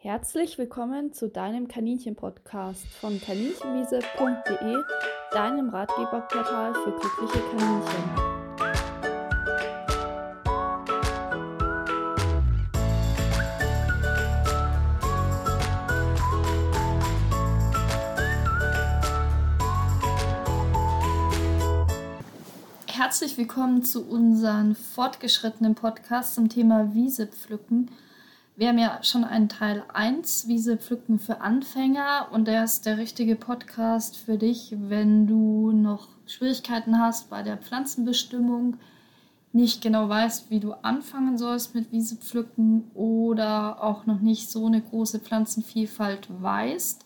Herzlich willkommen zu deinem Kaninchen-Podcast von kaninchenwiese.de, deinem Ratgeberportal für glückliche Kaninchen. Herzlich willkommen zu unserem fortgeschrittenen Podcast zum Thema Wiese pflücken. Wir haben ja schon einen Teil 1, Wiese pflücken für Anfänger und der ist der richtige Podcast für dich, wenn du noch Schwierigkeiten hast bei der Pflanzenbestimmung, nicht genau weißt, wie du anfangen sollst mit Wiese pflücken oder auch noch nicht so eine große Pflanzenvielfalt weißt.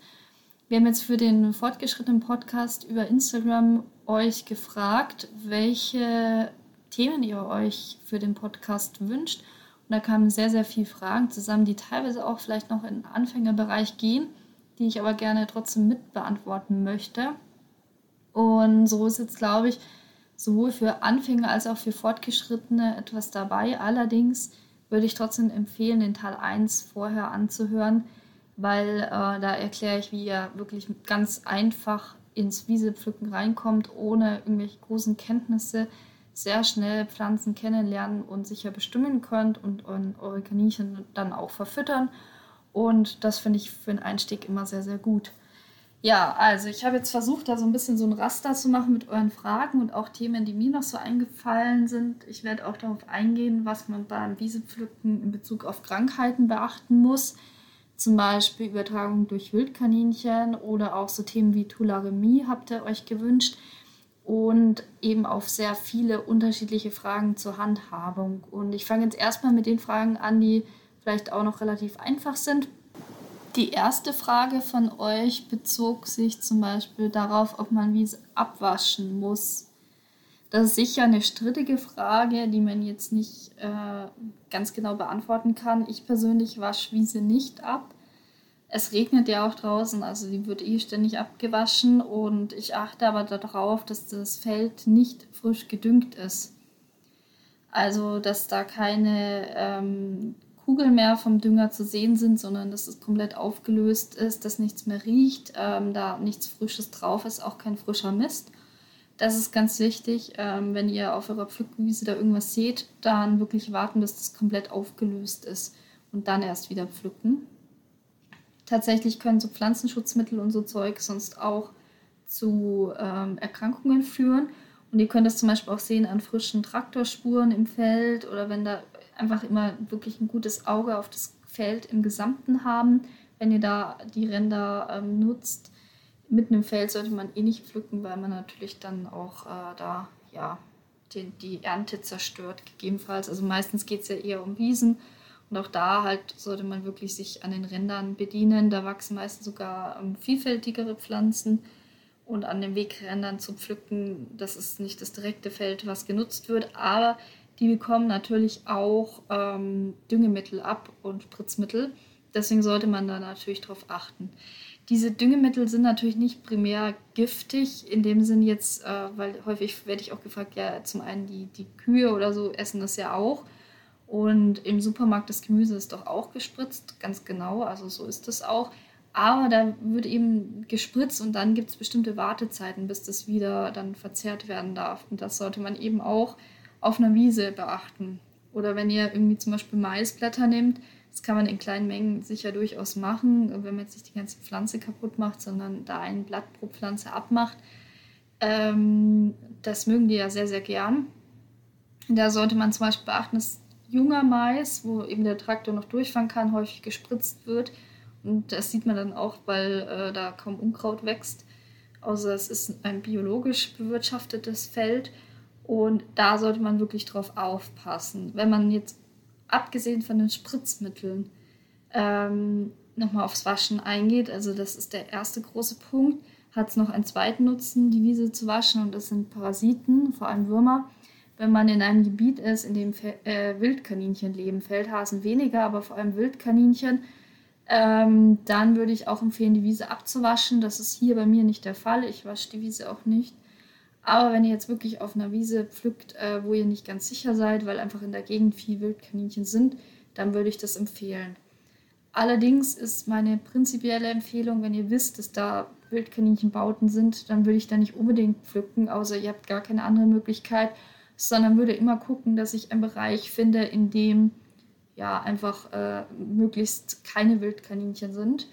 Wir haben jetzt für den fortgeschrittenen Podcast über Instagram euch gefragt, welche Themen ihr euch für den Podcast wünscht. Und da kamen sehr, sehr viele Fragen zusammen, die teilweise auch vielleicht noch in den Anfängerbereich gehen, die ich aber gerne trotzdem mit beantworten möchte. Und so ist jetzt, glaube ich, sowohl für Anfänger als auch für Fortgeschrittene etwas dabei. Allerdings würde ich trotzdem empfehlen, den Teil 1 vorher anzuhören, weil äh, da erkläre ich, wie ihr wirklich ganz einfach ins Wiesepflücken reinkommt, ohne irgendwelche großen Kenntnisse, sehr schnell Pflanzen kennenlernen und sicher bestimmen könnt und, und eure Kaninchen dann auch verfüttern. Und das finde ich für einen Einstieg immer sehr, sehr gut. Ja, also ich habe jetzt versucht, da so ein bisschen so ein Raster zu machen mit euren Fragen und auch Themen, die mir noch so eingefallen sind. Ich werde auch darauf eingehen, was man beim Wiesepflücken in Bezug auf Krankheiten beachten muss zum Beispiel Übertragung durch Wildkaninchen oder auch so Themen wie Tularemie habt ihr euch gewünscht und eben auf sehr viele unterschiedliche Fragen zur Handhabung. Und ich fange jetzt erstmal mit den Fragen an, die vielleicht auch noch relativ einfach sind. Die erste Frage von euch bezog sich zum Beispiel darauf, ob man Wiese abwaschen muss. Das ist sicher eine strittige Frage, die man jetzt nicht äh, ganz genau beantworten kann. Ich persönlich wasche Wiese nicht ab. Es regnet ja auch draußen, also die wird eh ständig abgewaschen und ich achte aber darauf, dass das Feld nicht frisch gedüngt ist. Also, dass da keine ähm, Kugeln mehr vom Dünger zu sehen sind, sondern dass es komplett aufgelöst ist, dass nichts mehr riecht, ähm, da nichts Frisches drauf ist, auch kein frischer Mist. Das ist ganz wichtig, ähm, wenn ihr auf eurer Pflückwiese da irgendwas seht, dann wirklich warten, bis das komplett aufgelöst ist und dann erst wieder pflücken. Tatsächlich können so Pflanzenschutzmittel und so Zeug sonst auch zu ähm, Erkrankungen führen. Und ihr könnt das zum Beispiel auch sehen an frischen Traktorspuren im Feld oder wenn da einfach immer wirklich ein gutes Auge auf das Feld im Gesamten haben, wenn ihr da die Ränder ähm, nutzt mitten im Feld sollte man eh nicht pflücken, weil man natürlich dann auch äh, da ja die, die Ernte zerstört, gegebenenfalls. Also meistens geht es ja eher um Wiesen. Und auch da halt sollte man wirklich sich an den Rändern bedienen. Da wachsen meistens sogar ähm, vielfältigere Pflanzen. Und an den Wegrändern zu pflücken, das ist nicht das direkte Feld, was genutzt wird. Aber die bekommen natürlich auch ähm, Düngemittel ab und Spritzmittel. Deswegen sollte man da natürlich drauf achten. Diese Düngemittel sind natürlich nicht primär giftig, in dem Sinn jetzt, äh, weil häufig werde ich auch gefragt, ja, zum einen die, die Kühe oder so essen das ja auch. Und im Supermarkt das Gemüse ist doch auch gespritzt, ganz genau, also so ist das auch. Aber da wird eben gespritzt und dann gibt es bestimmte Wartezeiten, bis das wieder dann verzehrt werden darf. Und das sollte man eben auch auf einer Wiese beachten. Oder wenn ihr irgendwie zum Beispiel Maisblätter nehmt, das kann man in kleinen Mengen sicher durchaus machen, wenn man jetzt nicht die ganze Pflanze kaputt macht, sondern da ein Blatt pro Pflanze abmacht. Ähm, das mögen die ja sehr, sehr gern. Da sollte man zum Beispiel beachten, dass junger Mais, wo eben der Traktor noch durchfahren kann, häufig gespritzt wird. Und das sieht man dann auch, weil äh, da kaum Unkraut wächst. Außer es ist ein biologisch bewirtschaftetes Feld. Und da sollte man wirklich drauf aufpassen. Wenn man jetzt abgesehen von den Spritzmitteln ähm, nochmal aufs Waschen eingeht, also das ist der erste große Punkt, hat es noch einen zweiten Nutzen, die Wiese zu waschen und das sind Parasiten, vor allem Würmer. Wenn man in einem Gebiet ist, in dem äh, Wildkaninchen leben, Feldhasen weniger, aber vor allem Wildkaninchen, ähm, dann würde ich auch empfehlen, die Wiese abzuwaschen. Das ist hier bei mir nicht der Fall. Ich wasche die Wiese auch nicht. Aber wenn ihr jetzt wirklich auf einer Wiese pflückt, äh, wo ihr nicht ganz sicher seid, weil einfach in der Gegend viel Wildkaninchen sind, dann würde ich das empfehlen. Allerdings ist meine prinzipielle Empfehlung, wenn ihr wisst, dass da Wildkaninchenbauten sind, dann würde ich da nicht unbedingt pflücken, außer ihr habt gar keine andere Möglichkeit, sondern würde immer gucken, dass ich einen Bereich finde, in dem ja einfach äh, möglichst keine Wildkaninchen sind,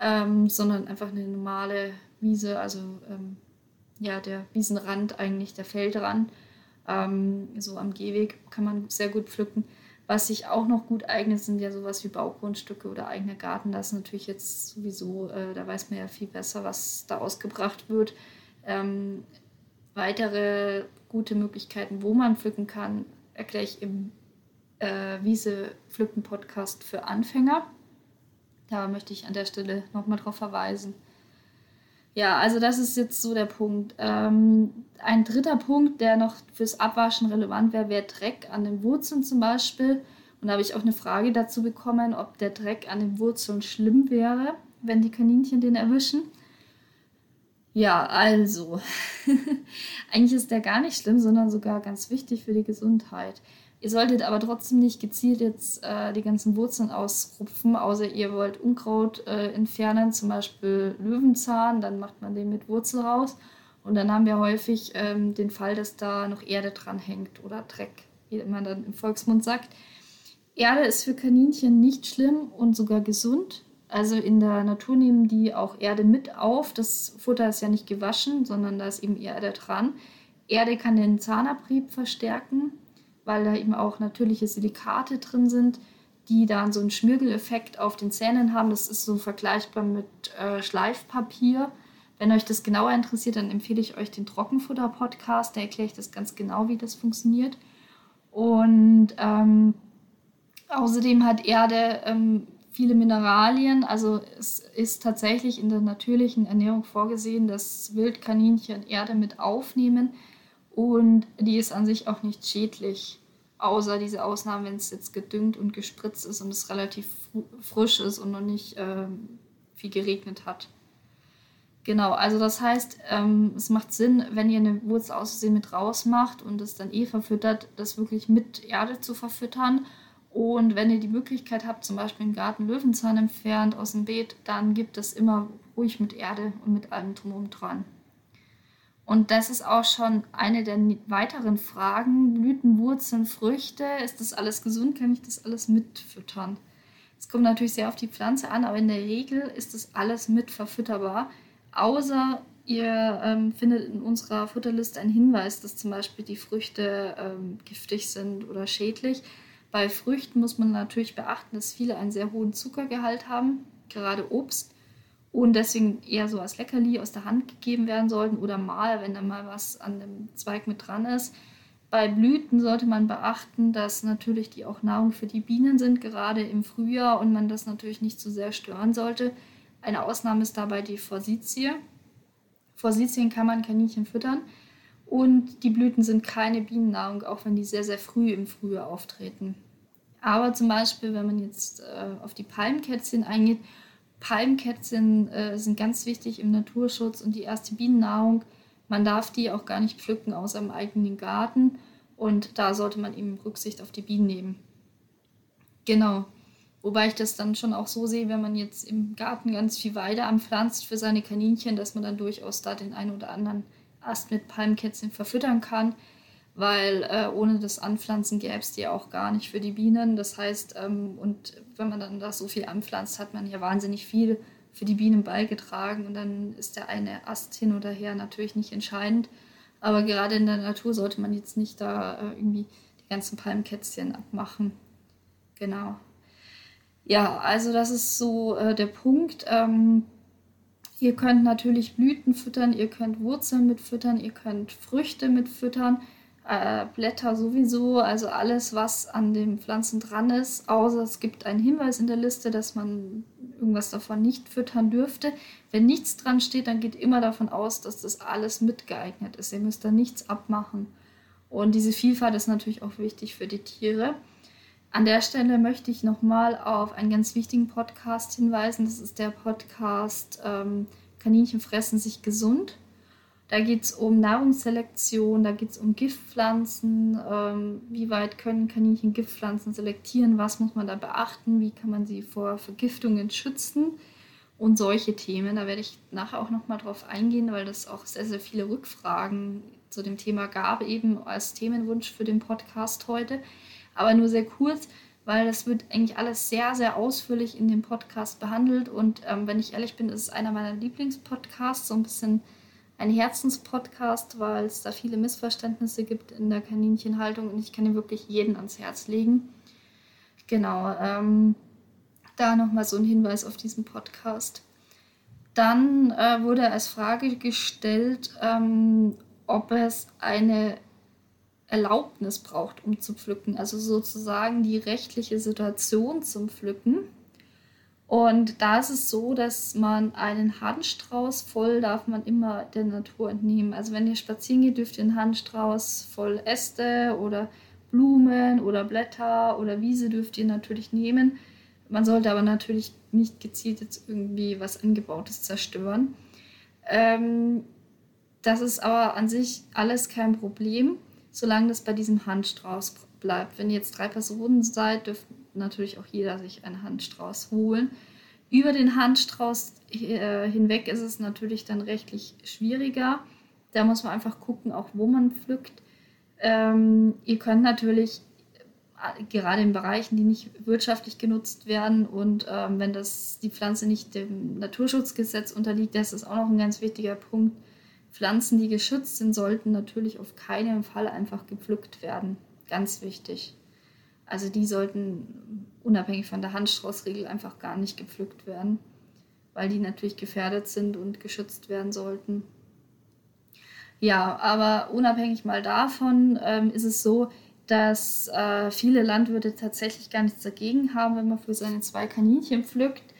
ähm, sondern einfach eine normale Wiese, also ähm, ja der Wiesenrand eigentlich, der Feldrand, ähm, so am Gehweg kann man sehr gut pflücken. Was sich auch noch gut eignet, sind ja sowas wie Baugrundstücke oder eigener Garten. Das ist natürlich jetzt sowieso, äh, da weiß man ja viel besser, was da ausgebracht wird. Ähm, weitere gute Möglichkeiten, wo man pflücken kann, erkläre ich im äh, Wiese Pflücken Podcast für Anfänger. Da möchte ich an der Stelle nochmal drauf verweisen. Ja, also das ist jetzt so der Punkt. Ähm, ein dritter Punkt, der noch fürs Abwaschen relevant wäre, wäre Dreck an den Wurzeln zum Beispiel. Und da habe ich auch eine Frage dazu bekommen, ob der Dreck an den Wurzeln schlimm wäre, wenn die Kaninchen den erwischen. Ja, also, eigentlich ist der gar nicht schlimm, sondern sogar ganz wichtig für die Gesundheit. Ihr solltet aber trotzdem nicht gezielt jetzt äh, die ganzen Wurzeln ausrupfen, außer ihr wollt Unkraut äh, entfernen, zum Beispiel Löwenzahn, dann macht man den mit Wurzel raus. Und dann haben wir häufig ähm, den Fall, dass da noch Erde dran hängt oder Dreck, wie man dann im Volksmund sagt. Erde ist für Kaninchen nicht schlimm und sogar gesund. Also in der Natur nehmen die auch Erde mit auf. Das Futter ist ja nicht gewaschen, sondern da ist eben Erde dran. Erde kann den Zahnabrieb verstärken weil da eben auch natürliche Silikate drin sind, die dann so einen Schmirgeleffekt auf den Zähnen haben. Das ist so vergleichbar mit äh, Schleifpapier. Wenn euch das genauer interessiert, dann empfehle ich euch den Trockenfutter-Podcast. Da erkläre ich das ganz genau, wie das funktioniert. Und ähm, außerdem hat Erde ähm, viele Mineralien. Also es ist tatsächlich in der natürlichen Ernährung vorgesehen, dass Wildkaninchen Erde mit aufnehmen und die ist an sich auch nicht schädlich, außer diese Ausnahmen, wenn es jetzt gedüngt und gespritzt ist und es relativ frisch ist und noch nicht ähm, viel geregnet hat. Genau, also das heißt, ähm, es macht Sinn, wenn ihr eine Wurzel aussehen mit rausmacht und es dann eh verfüttert, das wirklich mit Erde zu verfüttern. Und wenn ihr die Möglichkeit habt, zum Beispiel im Garten Löwenzahn entfernt aus dem Beet, dann gibt es immer ruhig mit Erde und mit allem drumherum dran. Und das ist auch schon eine der weiteren Fragen. Blüten, Wurzeln, Früchte, ist das alles gesund? Kann ich das alles mitfüttern? Es kommt natürlich sehr auf die Pflanze an, aber in der Regel ist das alles mit verfütterbar. Außer ihr ähm, findet in unserer Futterliste einen Hinweis, dass zum Beispiel die Früchte ähm, giftig sind oder schädlich. Bei Früchten muss man natürlich beachten, dass viele einen sehr hohen Zuckergehalt haben, gerade Obst und deswegen eher so als Leckerli aus der Hand gegeben werden sollten oder mal, wenn da mal was an dem Zweig mit dran ist. Bei Blüten sollte man beachten, dass natürlich die auch Nahrung für die Bienen sind, gerade im Frühjahr und man das natürlich nicht zu sehr stören sollte. Eine Ausnahme ist dabei die Forsythie. Forsythien kann man Kaninchen füttern und die Blüten sind keine Bienennahrung, auch wenn die sehr, sehr früh im Frühjahr auftreten. Aber zum Beispiel, wenn man jetzt äh, auf die Palmkätzchen eingeht, Palmkätzchen äh, sind ganz wichtig im Naturschutz und die erste Bienennahrung. Man darf die auch gar nicht pflücken außer im eigenen Garten und da sollte man eben Rücksicht auf die Bienen nehmen. Genau. Wobei ich das dann schon auch so sehe, wenn man jetzt im Garten ganz viel Weide anpflanzt für seine Kaninchen, dass man dann durchaus da den einen oder anderen Ast mit Palmkätzchen verfüttern kann weil äh, ohne das Anpflanzen gäbe es die auch gar nicht für die Bienen. Das heißt, ähm, und wenn man dann da so viel anpflanzt, hat man ja wahnsinnig viel für die Bienen beigetragen und dann ist der eine Ast hin oder her natürlich nicht entscheidend. Aber gerade in der Natur sollte man jetzt nicht da äh, irgendwie die ganzen Palmkätzchen abmachen. Genau. Ja, also das ist so äh, der Punkt. Ähm, ihr könnt natürlich Blüten füttern, ihr könnt Wurzeln mitfüttern, ihr könnt Früchte mitfüttern äh, Blätter sowieso, also alles, was an den Pflanzen dran ist, außer es gibt einen Hinweis in der Liste, dass man irgendwas davon nicht füttern dürfte. Wenn nichts dran steht, dann geht immer davon aus, dass das alles mitgeeignet ist. Ihr müsst da nichts abmachen. Und diese Vielfalt ist natürlich auch wichtig für die Tiere. An der Stelle möchte ich nochmal auf einen ganz wichtigen Podcast hinweisen. Das ist der Podcast ähm, Kaninchen fressen sich gesund. Da geht es um Nahrungsselektion, da geht es um Giftpflanzen, ähm, wie weit können Kaninchen Giftpflanzen selektieren, was muss man da beachten, wie kann man sie vor Vergiftungen schützen und solche Themen. Da werde ich nachher auch nochmal drauf eingehen, weil das auch sehr, sehr viele Rückfragen zu dem Thema gab, eben als Themenwunsch für den Podcast heute. Aber nur sehr kurz, weil das wird eigentlich alles sehr, sehr ausführlich in dem Podcast behandelt. Und ähm, wenn ich ehrlich bin, ist es einer meiner Lieblingspodcasts, so ein bisschen ein Herzenspodcast, weil es da viele Missverständnisse gibt in der Kaninchenhaltung und ich kann ihn wirklich jeden ans Herz legen. Genau, ähm, da nochmal so ein Hinweis auf diesen Podcast. Dann äh, wurde als Frage gestellt, ähm, ob es eine Erlaubnis braucht, um zu pflücken, also sozusagen die rechtliche Situation zum Pflücken. Und da ist es so, dass man einen Handstrauß voll darf man immer der Natur entnehmen. Also wenn ihr spazieren geht, dürft ihr einen Handstrauß voll Äste oder Blumen oder Blätter oder Wiese dürft ihr natürlich nehmen. Man sollte aber natürlich nicht gezielt jetzt irgendwie was Angebautes zerstören. Ähm, das ist aber an sich alles kein Problem, solange das bei diesem Handstrauß bleibt. Wenn ihr jetzt drei Personen seid, dürft natürlich auch jeder sich einen Handstrauß holen. Über den Handstrauß äh, hinweg ist es natürlich dann rechtlich schwieriger. Da muss man einfach gucken, auch wo man pflückt. Ähm, ihr könnt natürlich äh, gerade in Bereichen, die nicht wirtschaftlich genutzt werden und ähm, wenn das die Pflanze nicht dem Naturschutzgesetz unterliegt, das ist auch noch ein ganz wichtiger Punkt. Pflanzen, die geschützt sind, sollten natürlich auf keinen Fall einfach gepflückt werden. Ganz wichtig. Also die sollten unabhängig von der Handstraußregel einfach gar nicht gepflückt werden, weil die natürlich gefährdet sind und geschützt werden sollten. Ja, aber unabhängig mal davon ähm, ist es so, dass äh, viele Landwirte tatsächlich gar nichts dagegen haben, wenn man für seine zwei Kaninchen pflückt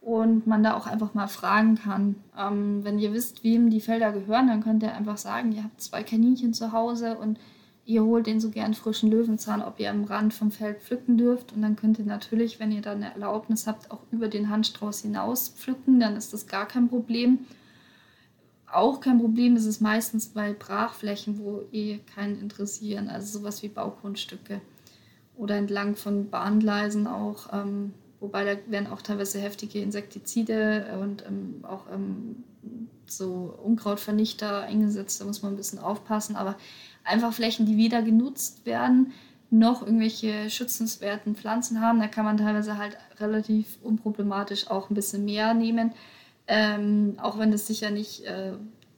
und man da auch einfach mal fragen kann. Ähm, wenn ihr wisst, wem die Felder gehören, dann könnt ihr einfach sagen, ihr habt zwei Kaninchen zu Hause und ihr holt den so gern frischen Löwenzahn, ob ihr am Rand vom Feld pflücken dürft. Und dann könnt ihr natürlich, wenn ihr dann eine Erlaubnis habt, auch über den Handstrauß hinaus pflücken. Dann ist das gar kein Problem. Auch kein Problem ist es meistens bei Brachflächen, wo eh keinen interessieren. Also sowas wie Baugrundstücke oder entlang von Bahngleisen auch. Ähm, wobei da werden auch teilweise heftige Insektizide und ähm, auch ähm, so Unkrautvernichter eingesetzt. Da muss man ein bisschen aufpassen. Aber einfach Flächen, die weder genutzt werden, noch irgendwelche schützenswerten Pflanzen haben. Da kann man teilweise halt relativ unproblematisch auch ein bisschen mehr nehmen. Ähm, auch wenn das sicher nicht äh,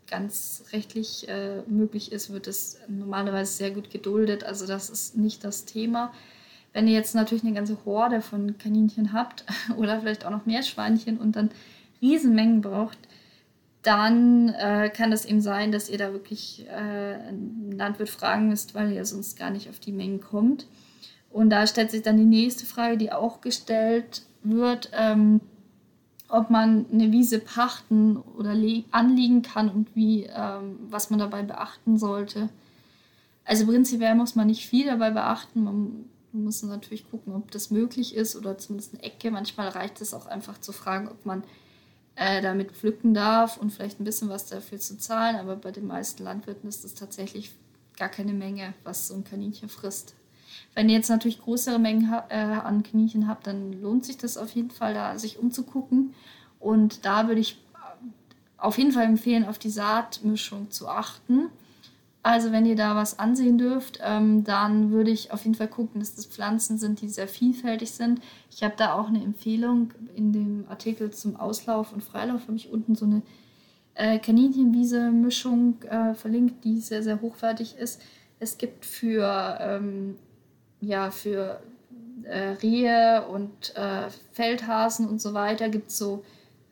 ganz rechtlich äh, möglich ist, wird es normalerweise sehr gut geduldet. Also das ist nicht das Thema. Wenn ihr jetzt natürlich eine ganze Horde von Kaninchen habt oder vielleicht auch noch Meerschweinchen und dann Riesenmengen braucht, dann äh, kann es eben sein, dass ihr da wirklich äh, einen Landwirt fragen müsst, weil ihr sonst gar nicht auf die Mengen kommt. Und da stellt sich dann die nächste Frage, die auch gestellt wird, ähm, ob man eine Wiese pachten oder anlegen kann und wie, ähm, was man dabei beachten sollte. Also prinzipiell muss man nicht viel dabei beachten. Man muss natürlich gucken, ob das möglich ist oder zumindest eine Ecke. Manchmal reicht es auch einfach zu fragen, ob man äh, damit pflücken darf und vielleicht ein bisschen was dafür zu zahlen. Aber bei den meisten Landwirten ist das tatsächlich gar keine Menge, was so ein Kaninchen frisst. Wenn ihr jetzt natürlich größere Mengen äh, an Kaninchen habt, dann lohnt sich das auf jeden Fall, da sich umzugucken. Und da würde ich auf jeden Fall empfehlen, auf die Saatmischung zu achten. Also wenn ihr da was ansehen dürft, ähm, dann würde ich auf jeden Fall gucken, dass das Pflanzen sind, die sehr vielfältig sind. Ich habe da auch eine Empfehlung in dem Artikel zum Auslauf und Freilauf, habe ich unten so eine äh, Kaninchenwiese-Mischung äh, verlinkt, die sehr, sehr hochwertig ist. Es gibt für, ähm, ja, für äh, Rehe und äh, Feldhasen und so weiter, gibt so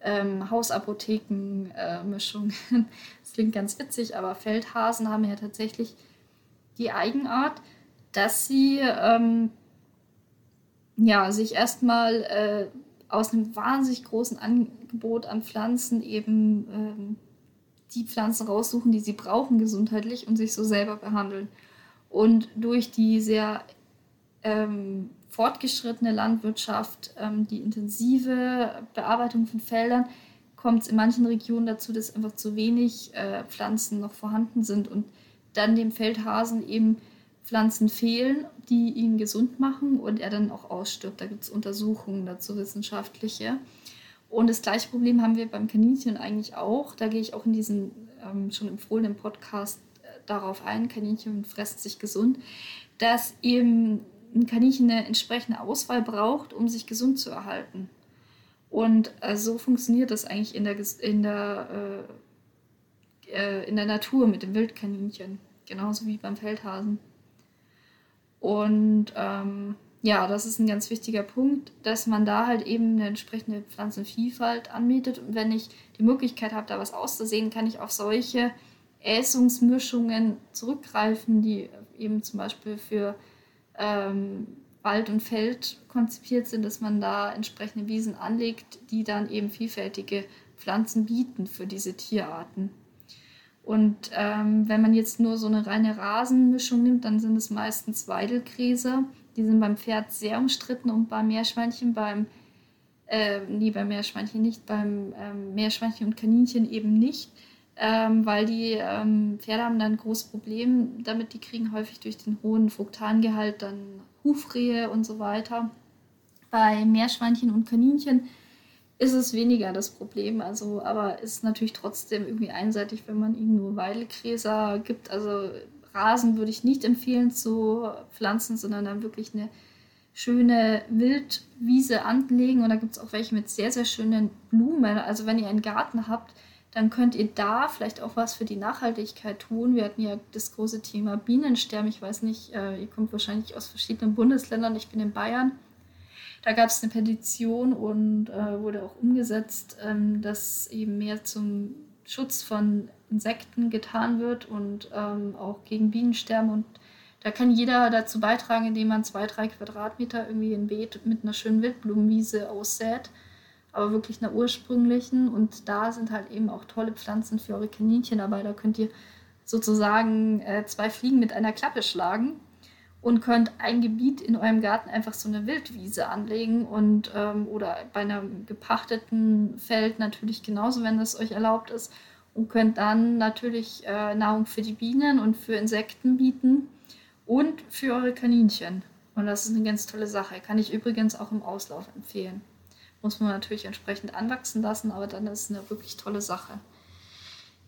ähm, Hausapotheken-Mischung. Klingt ganz witzig, aber Feldhasen haben ja tatsächlich die Eigenart, dass sie ähm, ja, sich erstmal äh, aus einem wahnsinnig großen Angebot an Pflanzen eben ähm, die Pflanzen raussuchen, die sie brauchen gesundheitlich und sich so selber behandeln. Und durch die sehr ähm, fortgeschrittene Landwirtschaft, ähm, die intensive Bearbeitung von Feldern, kommt es in manchen Regionen dazu, dass einfach zu wenig äh, Pflanzen noch vorhanden sind und dann dem Feldhasen eben Pflanzen fehlen, die ihn gesund machen und er dann auch ausstirbt. Da gibt es Untersuchungen dazu, wissenschaftliche. Und das gleiche Problem haben wir beim Kaninchen eigentlich auch. Da gehe ich auch in diesen ähm, schon empfohlenen Podcast äh, darauf ein. Kaninchen fressen sich gesund, dass eben ein Kaninchen eine entsprechende Auswahl braucht, um sich gesund zu erhalten. Und äh, so funktioniert das eigentlich in der, in der, äh, äh, in der Natur mit dem Wildkaninchen. Genauso wie beim Feldhasen. Und ähm, ja, das ist ein ganz wichtiger Punkt, dass man da halt eben eine entsprechende Pflanzenvielfalt anbietet. Und wenn ich die Möglichkeit habe, da was auszusehen, kann ich auf solche Äsungsmischungen zurückgreifen, die eben zum Beispiel für ähm, Wald und Feld konzipiert sind, dass man da entsprechende Wiesen anlegt, die dann eben vielfältige Pflanzen bieten für diese Tierarten. Und ähm, wenn man jetzt nur so eine reine Rasenmischung nimmt, dann sind es meistens Weidelgräser. Die sind beim Pferd sehr umstritten und beim Meerschweinchen, beim, äh, nee, beim Meerschweinchen nicht, beim ähm, Meerschweinchen und Kaninchen eben nicht, ähm, weil die ähm, Pferde haben dann ein großes Problem damit, die kriegen häufig durch den hohen Fruktangehalt dann Hufrehe und so weiter. Bei Meerschweinchen und Kaninchen ist es weniger das Problem. Also, aber ist natürlich trotzdem irgendwie einseitig, wenn man ihnen nur Weidelgräser gibt. Also Rasen würde ich nicht empfehlen zu pflanzen, sondern dann wirklich eine schöne Wildwiese anlegen. Und da gibt es auch welche mit sehr, sehr schönen Blumen. Also wenn ihr einen Garten habt, dann könnt ihr da vielleicht auch was für die Nachhaltigkeit tun. Wir hatten ja das große Thema Bienensterben. Ich weiß nicht, äh, ihr kommt wahrscheinlich aus verschiedenen Bundesländern. Ich bin in Bayern. Da gab es eine Petition und äh, wurde auch umgesetzt, ähm, dass eben mehr zum Schutz von Insekten getan wird und ähm, auch gegen Bienensterben. Und da kann jeder dazu beitragen, indem man zwei, drei Quadratmeter irgendwie ein Beet mit einer schönen Wildblumenwiese aussät, aber wirklich einer ursprünglichen. Und da sind halt eben auch tolle Pflanzen für eure Kaninchen dabei. Da könnt ihr sozusagen äh, zwei Fliegen mit einer Klappe schlagen und könnt ein Gebiet in eurem Garten einfach so eine Wildwiese anlegen und ähm, oder bei einem gepachteten Feld natürlich genauso, wenn das euch erlaubt ist und könnt dann natürlich äh, Nahrung für die Bienen und für Insekten bieten und für eure Kaninchen. Und das ist eine ganz tolle Sache. Kann ich übrigens auch im Auslauf empfehlen. Muss man natürlich entsprechend anwachsen lassen, aber dann ist es eine wirklich tolle Sache.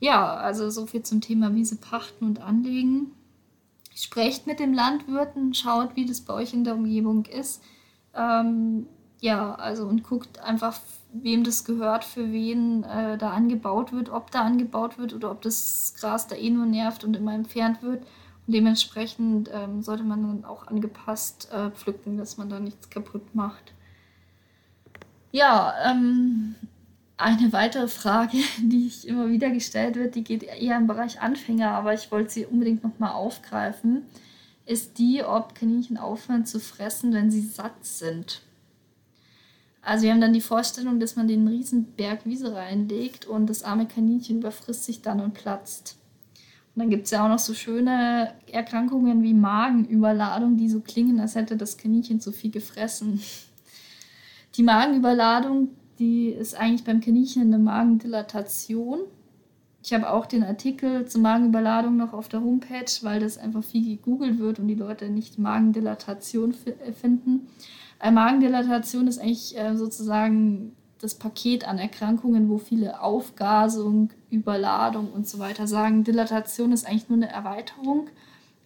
Ja, also so viel zum Thema Wiese pachten und anlegen sprecht mit dem Landwirten, schaut, wie das bei euch in der Umgebung ist. Ähm, ja, also und guckt einfach, wem das gehört, für wen äh, da angebaut wird, ob da angebaut wird oder ob das Gras da eh nur nervt und immer entfernt wird. Und dementsprechend ähm, sollte man dann auch angepasst äh, pflücken, dass man da nichts kaputt macht. Ja, ähm, eine weitere Frage, die ich immer wieder gestellt wird, die geht eher im Bereich Anfänger, aber ich wollte sie unbedingt nochmal aufgreifen, ist die, ob Kaninchen aufhören zu fressen, wenn sie satt sind. Also wir haben dann die Vorstellung, dass man den Riesenberg Wiese reinlegt und das arme Kaninchen überfrisst sich dann und platzt. Und dann gibt es ja auch noch so schöne Erkrankungen wie Magenüberladung, die so klingen, als hätte das Kaninchen zu viel gefressen. Die Magenüberladung die ist eigentlich beim Kaninchen eine Magendilatation. Ich habe auch den Artikel zur Magenüberladung noch auf der Homepage, weil das einfach viel gegoogelt wird und die Leute nicht Magendilatation äh, finden. Eine Magendilatation ist eigentlich äh, sozusagen das Paket an Erkrankungen, wo viele Aufgasung, Überladung und so weiter sagen. Dilatation ist eigentlich nur eine Erweiterung,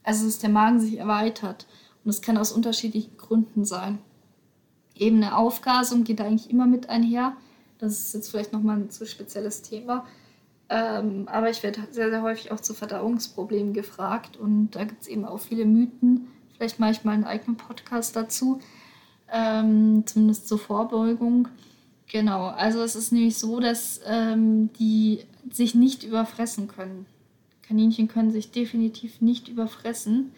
also dass der Magen sich erweitert. Und das kann aus unterschiedlichen Gründen sein. Eben eine Aufgasung geht eigentlich immer mit einher. Das ist jetzt vielleicht nochmal ein zu spezielles Thema. Ähm, aber ich werde sehr, sehr häufig auch zu Verdauungsproblemen gefragt und da gibt es eben auch viele Mythen. Vielleicht mache ich mal einen eigenen Podcast dazu, ähm, zumindest zur Vorbeugung. Genau, also es ist nämlich so, dass ähm, die sich nicht überfressen können. Kaninchen können sich definitiv nicht überfressen.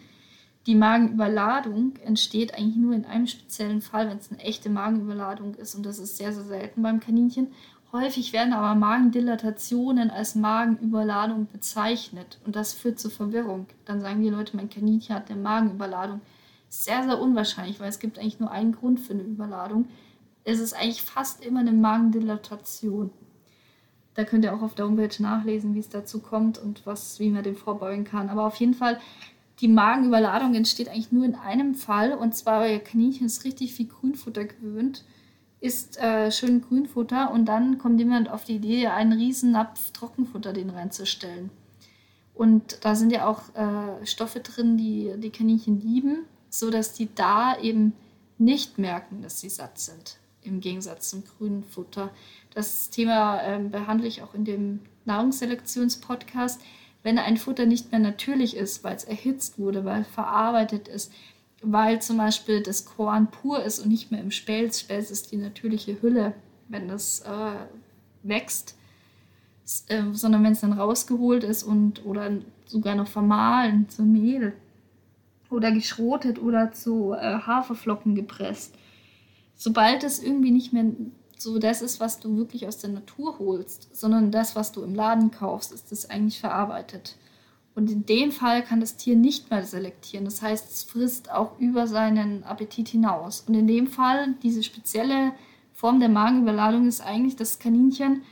Die Magenüberladung entsteht eigentlich nur in einem speziellen Fall, wenn es eine echte Magenüberladung ist. Und das ist sehr, sehr selten beim Kaninchen. Häufig werden aber Magendilatationen als Magenüberladung bezeichnet. Und das führt zur Verwirrung. Dann sagen die Leute, mein Kaninchen hat eine Magenüberladung. Sehr, sehr unwahrscheinlich, weil es gibt eigentlich nur einen Grund für eine Überladung. Es ist eigentlich fast immer eine Magendilatation. Da könnt ihr auch auf der Homepage nachlesen, wie es dazu kommt und was, wie man den vorbeugen kann. Aber auf jeden Fall, die Magenüberladung entsteht eigentlich nur in einem Fall. Und zwar, euer Kaninchen ist richtig viel Grünfutter gewöhnt, isst äh, schön Grünfutter und dann kommt jemand auf die Idee, einen riesen Napf Trockenfutter den reinzustellen. Und da sind ja auch äh, Stoffe drin, die die Kaninchen lieben, sodass die da eben nicht merken, dass sie satt sind, im Gegensatz zum grünen Futter. Das Thema äh, behandle ich auch in dem Nahrungsselektionspodcast. Wenn ein Futter nicht mehr natürlich ist, weil es erhitzt wurde, weil verarbeitet ist, weil zum Beispiel das Korn pur ist und nicht mehr im Spelz, Spelz ist die natürliche Hülle, wenn das äh, wächst, äh, sondern wenn es dann rausgeholt ist und oder sogar noch vermahlen zu Mehl oder geschrotet oder zu äh, Haferflocken gepresst. Sobald es irgendwie nicht mehr so das ist, was du wirklich aus der Natur holst, sondern das, was du im Laden kaufst, ist das eigentlich verarbeitet. Und in dem Fall kann das Tier nicht mehr selektieren. Das heißt, es frisst auch über seinen Appetit hinaus. Und in dem Fall, diese spezielle Form der Magenüberladung ist eigentlich, das Kaninchen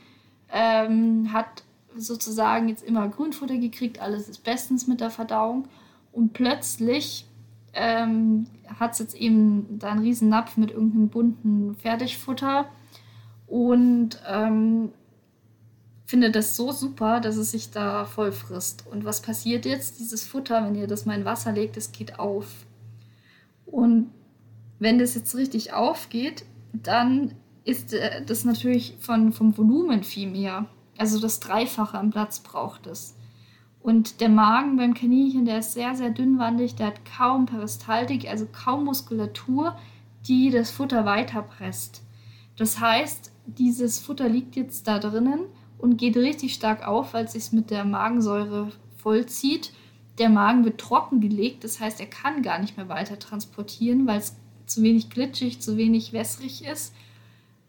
ähm, hat sozusagen jetzt immer Grünfutter gekriegt, alles ist bestens mit der Verdauung. Und plötzlich ähm, hat es jetzt eben da einen riesen Napf mit irgendeinem bunten Fertigfutter und ähm, findet das so super, dass es sich da voll frisst. Und was passiert jetzt? Dieses Futter, wenn ihr das mal in Wasser legt, es geht auf. Und wenn das jetzt richtig aufgeht, dann ist äh, das natürlich von, vom Volumen viel mehr. Also das Dreifache am Platz braucht es. Und der Magen beim Kaninchen, der ist sehr, sehr dünnwandig, der hat kaum Peristaltik, also kaum Muskulatur, die das Futter weiterpresst. Das heißt, dieses Futter liegt jetzt da drinnen und geht richtig stark auf, weil es sich mit der Magensäure vollzieht. Der Magen wird trockengelegt, das heißt, er kann gar nicht mehr weiter transportieren, weil es zu wenig glitschig, zu wenig wässrig ist.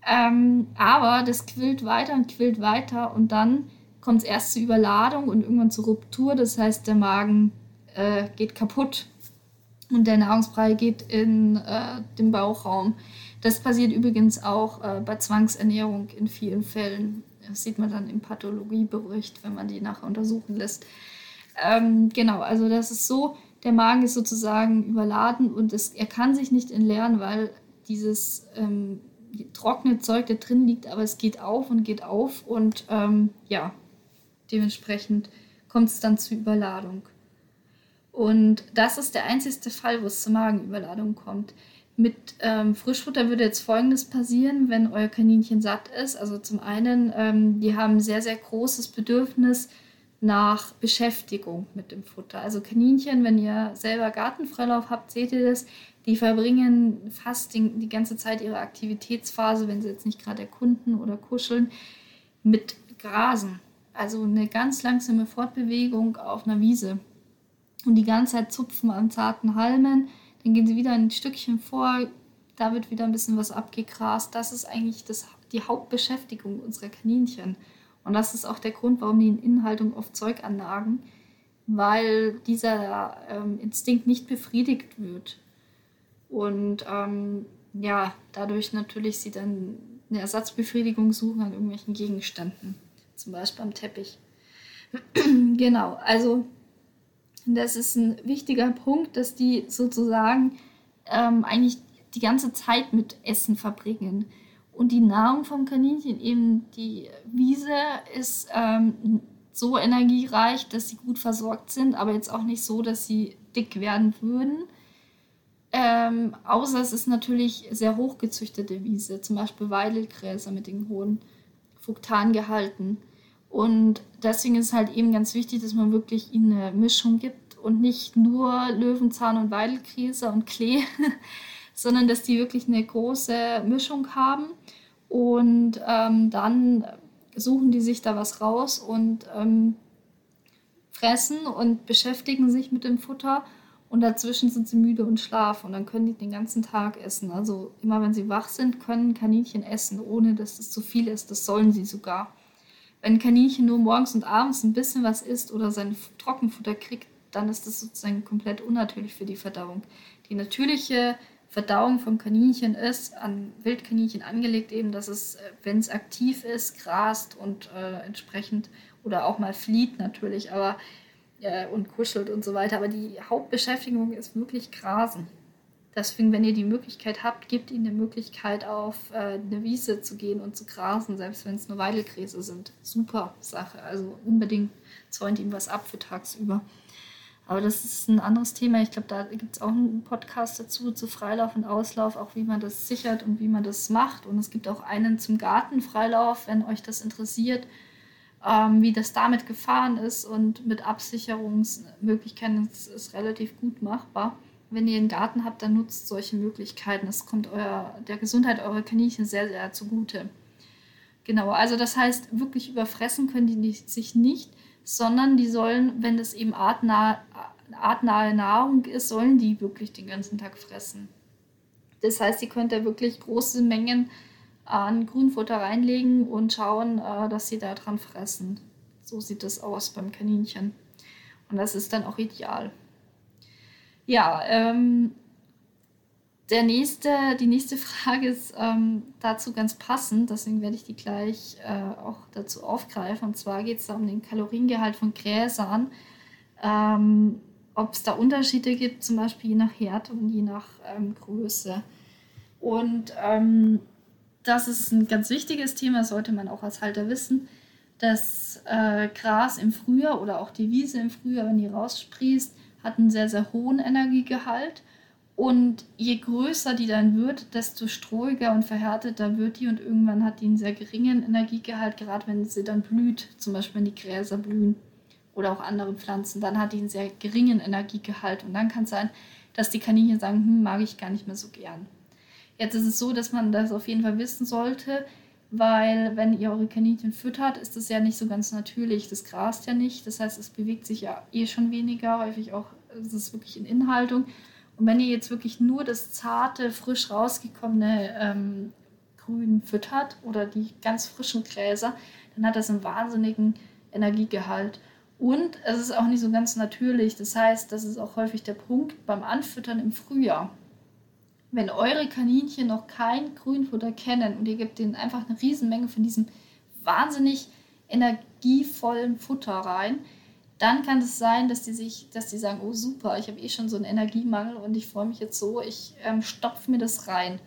Ähm, aber das quillt weiter und quillt weiter und dann kommt es erst zur Überladung und irgendwann zur Ruptur. Das heißt, der Magen äh, geht kaputt und der Nahrungsbrei geht in äh, den Bauchraum. Das passiert übrigens auch äh, bei Zwangsernährung in vielen Fällen. Das sieht man dann im Pathologiebericht, wenn man die nachher untersuchen lässt. Ähm, genau, also das ist so, der Magen ist sozusagen überladen und es, er kann sich nicht entleeren, weil dieses ähm, trockene Zeug da drin liegt, aber es geht auf und geht auf und ähm, ja, Dementsprechend kommt es dann zu Überladung. Und das ist der einzige Fall, wo es zur Magenüberladung kommt. Mit ähm, Frischfutter würde jetzt Folgendes passieren, wenn euer Kaninchen satt ist. Also zum einen, ähm, die haben sehr, sehr großes Bedürfnis nach Beschäftigung mit dem Futter. Also Kaninchen, wenn ihr selber Gartenfreilauf habt, seht ihr das, die verbringen fast die, die ganze Zeit ihre Aktivitätsphase, wenn sie jetzt nicht gerade erkunden oder kuscheln, mit Grasen. Also eine ganz langsame Fortbewegung auf einer Wiese. Und die ganze Zeit zupfen an zarten Halmen. Dann gehen sie wieder ein Stückchen vor. Da wird wieder ein bisschen was abgegrast. Das ist eigentlich das, die Hauptbeschäftigung unserer Kaninchen. Und das ist auch der Grund, warum die in Innenhaltung oft Zeug annagen, weil dieser ähm, Instinkt nicht befriedigt wird. Und ähm, ja, dadurch natürlich sie dann eine Ersatzbefriedigung suchen an irgendwelchen Gegenständen zum Beispiel am Teppich. genau, also das ist ein wichtiger Punkt, dass die sozusagen ähm, eigentlich die ganze Zeit mit Essen verbringen. Und die Nahrung vom Kaninchen, eben die Wiese, ist ähm, so energiereich, dass sie gut versorgt sind, aber jetzt auch nicht so, dass sie dick werden würden. Ähm, außer es ist natürlich sehr hochgezüchtete Wiese, zum Beispiel Weidelgräser mit den hohen Fruktangehalten. Und deswegen ist halt eben ganz wichtig, dass man wirklich ihnen eine Mischung gibt und nicht nur Löwenzahn und Weidelkrise und Klee, sondern dass die wirklich eine große Mischung haben. Und ähm, dann suchen die sich da was raus und ähm, fressen und beschäftigen sich mit dem Futter. Und dazwischen sind sie müde und schlafen und dann können die den ganzen Tag essen. Also immer wenn sie wach sind, können Kaninchen essen, ohne dass es zu viel ist. Das sollen sie sogar. Wenn ein Kaninchen nur morgens und abends ein bisschen was isst oder sein Trockenfutter kriegt, dann ist das sozusagen komplett unnatürlich für die Verdauung. Die natürliche Verdauung von Kaninchen ist, an Wildkaninchen angelegt, eben, dass es, äh, wenn es aktiv ist, grast und äh, entsprechend oder auch mal flieht natürlich, aber äh, und kuschelt und so weiter. Aber die Hauptbeschäftigung ist wirklich Grasen. Deswegen, wenn ihr die Möglichkeit habt, gebt ihnen die Möglichkeit auf äh, eine Wiese zu gehen und zu grasen, selbst wenn es nur Weidelgräser sind. Super Sache. Also unbedingt zäunt ihm was ab für tagsüber. Aber das ist ein anderes Thema. Ich glaube, da gibt es auch einen Podcast dazu, zu Freilauf und Auslauf, auch wie man das sichert und wie man das macht. Und es gibt auch einen zum Gartenfreilauf, wenn euch das interessiert, ähm, wie das damit gefahren ist und mit Absicherungsmöglichkeiten ist, ist relativ gut machbar. Wenn ihr einen Garten habt, dann nutzt solche Möglichkeiten. Das kommt euer, der Gesundheit eurer Kaninchen sehr, sehr zugute. Genau, also das heißt, wirklich überfressen können die sich nicht sondern die sollen, wenn das eben artnahe, artnahe Nahrung ist, sollen die wirklich den ganzen Tag fressen. Das heißt, ihr könnt da wirklich große Mengen an Grünfutter reinlegen und schauen, äh, dass sie da dran fressen. So sieht das aus beim Kaninchen. Und das ist dann auch ideal. Ja, ähm, der nächste, die nächste Frage ist ähm, dazu ganz passend, deswegen werde ich die gleich äh, auch dazu aufgreifen. Und zwar geht es um den Kaloriengehalt von Gräsern. Ähm, ob es da Unterschiede gibt, zum Beispiel je nach Härte und je nach ähm, Größe. Und ähm, das ist ein ganz wichtiges Thema, sollte man auch als Halter wissen. Das äh, Gras im Frühjahr oder auch die Wiese im Frühjahr, wenn die raussprießt, hat einen sehr, sehr hohen Energiegehalt und je größer die dann wird, desto strohiger und verhärteter wird die und irgendwann hat die einen sehr geringen Energiegehalt, gerade wenn sie dann blüht, zum Beispiel wenn die Gräser blühen oder auch andere Pflanzen, dann hat die einen sehr geringen Energiegehalt und dann kann es sein, dass die Kaninchen sagen, hm, mag ich gar nicht mehr so gern. Jetzt ist es so, dass man das auf jeden Fall wissen sollte, weil wenn ihr eure Kaninchen füttert, ist das ja nicht so ganz natürlich. Das grast ja nicht, das heißt, es bewegt sich ja eh schon weniger, häufig auch, es ist wirklich in Inhaltung. Und wenn ihr jetzt wirklich nur das zarte, frisch rausgekommene ähm, Grün füttert oder die ganz frischen Gräser, dann hat das einen wahnsinnigen Energiegehalt. Und es ist auch nicht so ganz natürlich. Das heißt, das ist auch häufig der Punkt beim Anfüttern im Frühjahr. Wenn eure Kaninchen noch kein Grünfutter kennen und ihr gebt ihnen einfach eine Riesenmenge von diesem wahnsinnig energievollen Futter rein, dann kann es sein, dass die sich, dass die sagen, oh super, ich habe eh schon so einen Energiemangel und ich freue mich jetzt so, ich ähm, stopfe mir das rein.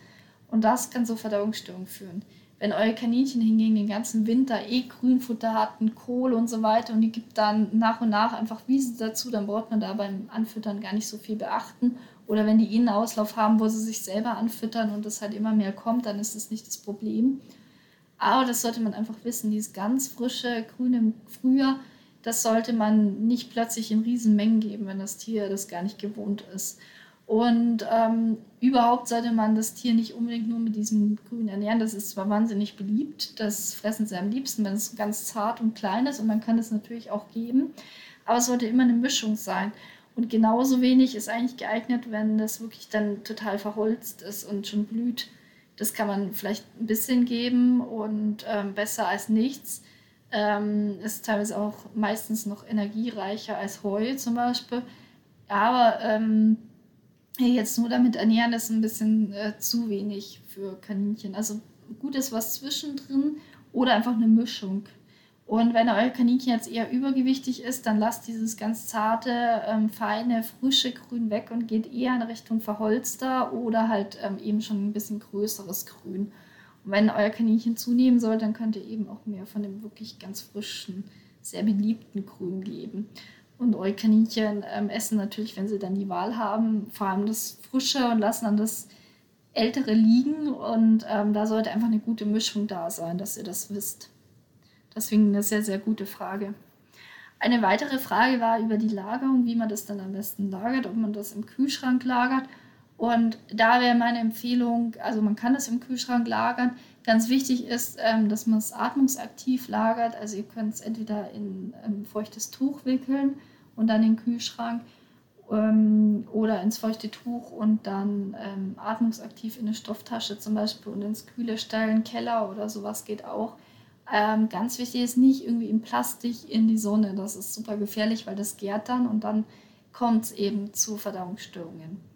Und das kann zu Verdauungsstörungen führen. Wenn eure Kaninchen hingegen den ganzen Winter eh Grünfutter hatten, Kohl und so weiter und die gibt dann nach und nach einfach Wiese dazu, dann braucht man da beim Anfüttern gar nicht so viel beachten. Oder wenn die eh einen Auslauf haben, wo sie sich selber anfüttern und das halt immer mehr kommt, dann ist das nicht das Problem. Aber das sollte man einfach wissen, dieses ganz frische grüne Frühjahr, das sollte man nicht plötzlich in Riesenmengen geben, wenn das Tier das gar nicht gewohnt ist. Und ähm, überhaupt sollte man das Tier nicht unbedingt nur mit diesem Grün ernähren. Das ist zwar wahnsinnig beliebt, das fressen sie am liebsten, wenn es ganz zart und klein ist und man kann es natürlich auch geben, aber es sollte immer eine Mischung sein. Und genauso wenig ist eigentlich geeignet, wenn das wirklich dann total verholzt ist und schon blüht. Das kann man vielleicht ein bisschen geben und ähm, besser als nichts ähm, ist teilweise auch meistens noch energiereicher als Heu zum Beispiel. Aber ähm, jetzt nur damit ernähren, ist ein bisschen äh, zu wenig für Kaninchen. Also gut ist was zwischendrin oder einfach eine Mischung. Und wenn euer Kaninchen jetzt eher übergewichtig ist, dann lasst dieses ganz zarte, ähm, feine, frische Grün weg und geht eher in Richtung verholzter oder halt ähm, eben schon ein bisschen größeres Grün. Wenn euer Kaninchen zunehmen soll, dann könnt ihr eben auch mehr von dem wirklich ganz frischen, sehr beliebten Grün geben. Und eure Kaninchen ähm, essen natürlich, wenn sie dann die Wahl haben, vor allem das Frische und lassen dann das Ältere liegen. Und ähm, da sollte einfach eine gute Mischung da sein, dass ihr das wisst. Deswegen eine sehr, sehr gute Frage. Eine weitere Frage war über die Lagerung, wie man das dann am besten lagert, ob man das im Kühlschrank lagert und da wäre meine Empfehlung, also man kann das im Kühlschrank lagern. Ganz wichtig ist, ähm, dass man es atmungsaktiv lagert. Also ihr könnt es entweder in ein feuchtes Tuch wickeln und dann in den Kühlschrank ähm, oder ins feuchte Tuch und dann ähm, atmungsaktiv in eine Stofftasche zum Beispiel und ins kühle stellen, Keller oder sowas geht auch. Ähm, ganz wichtig ist nicht irgendwie in Plastik in die Sonne. Das ist super gefährlich, weil das gärt dann und dann kommt es eben zu Verdauungsstörungen.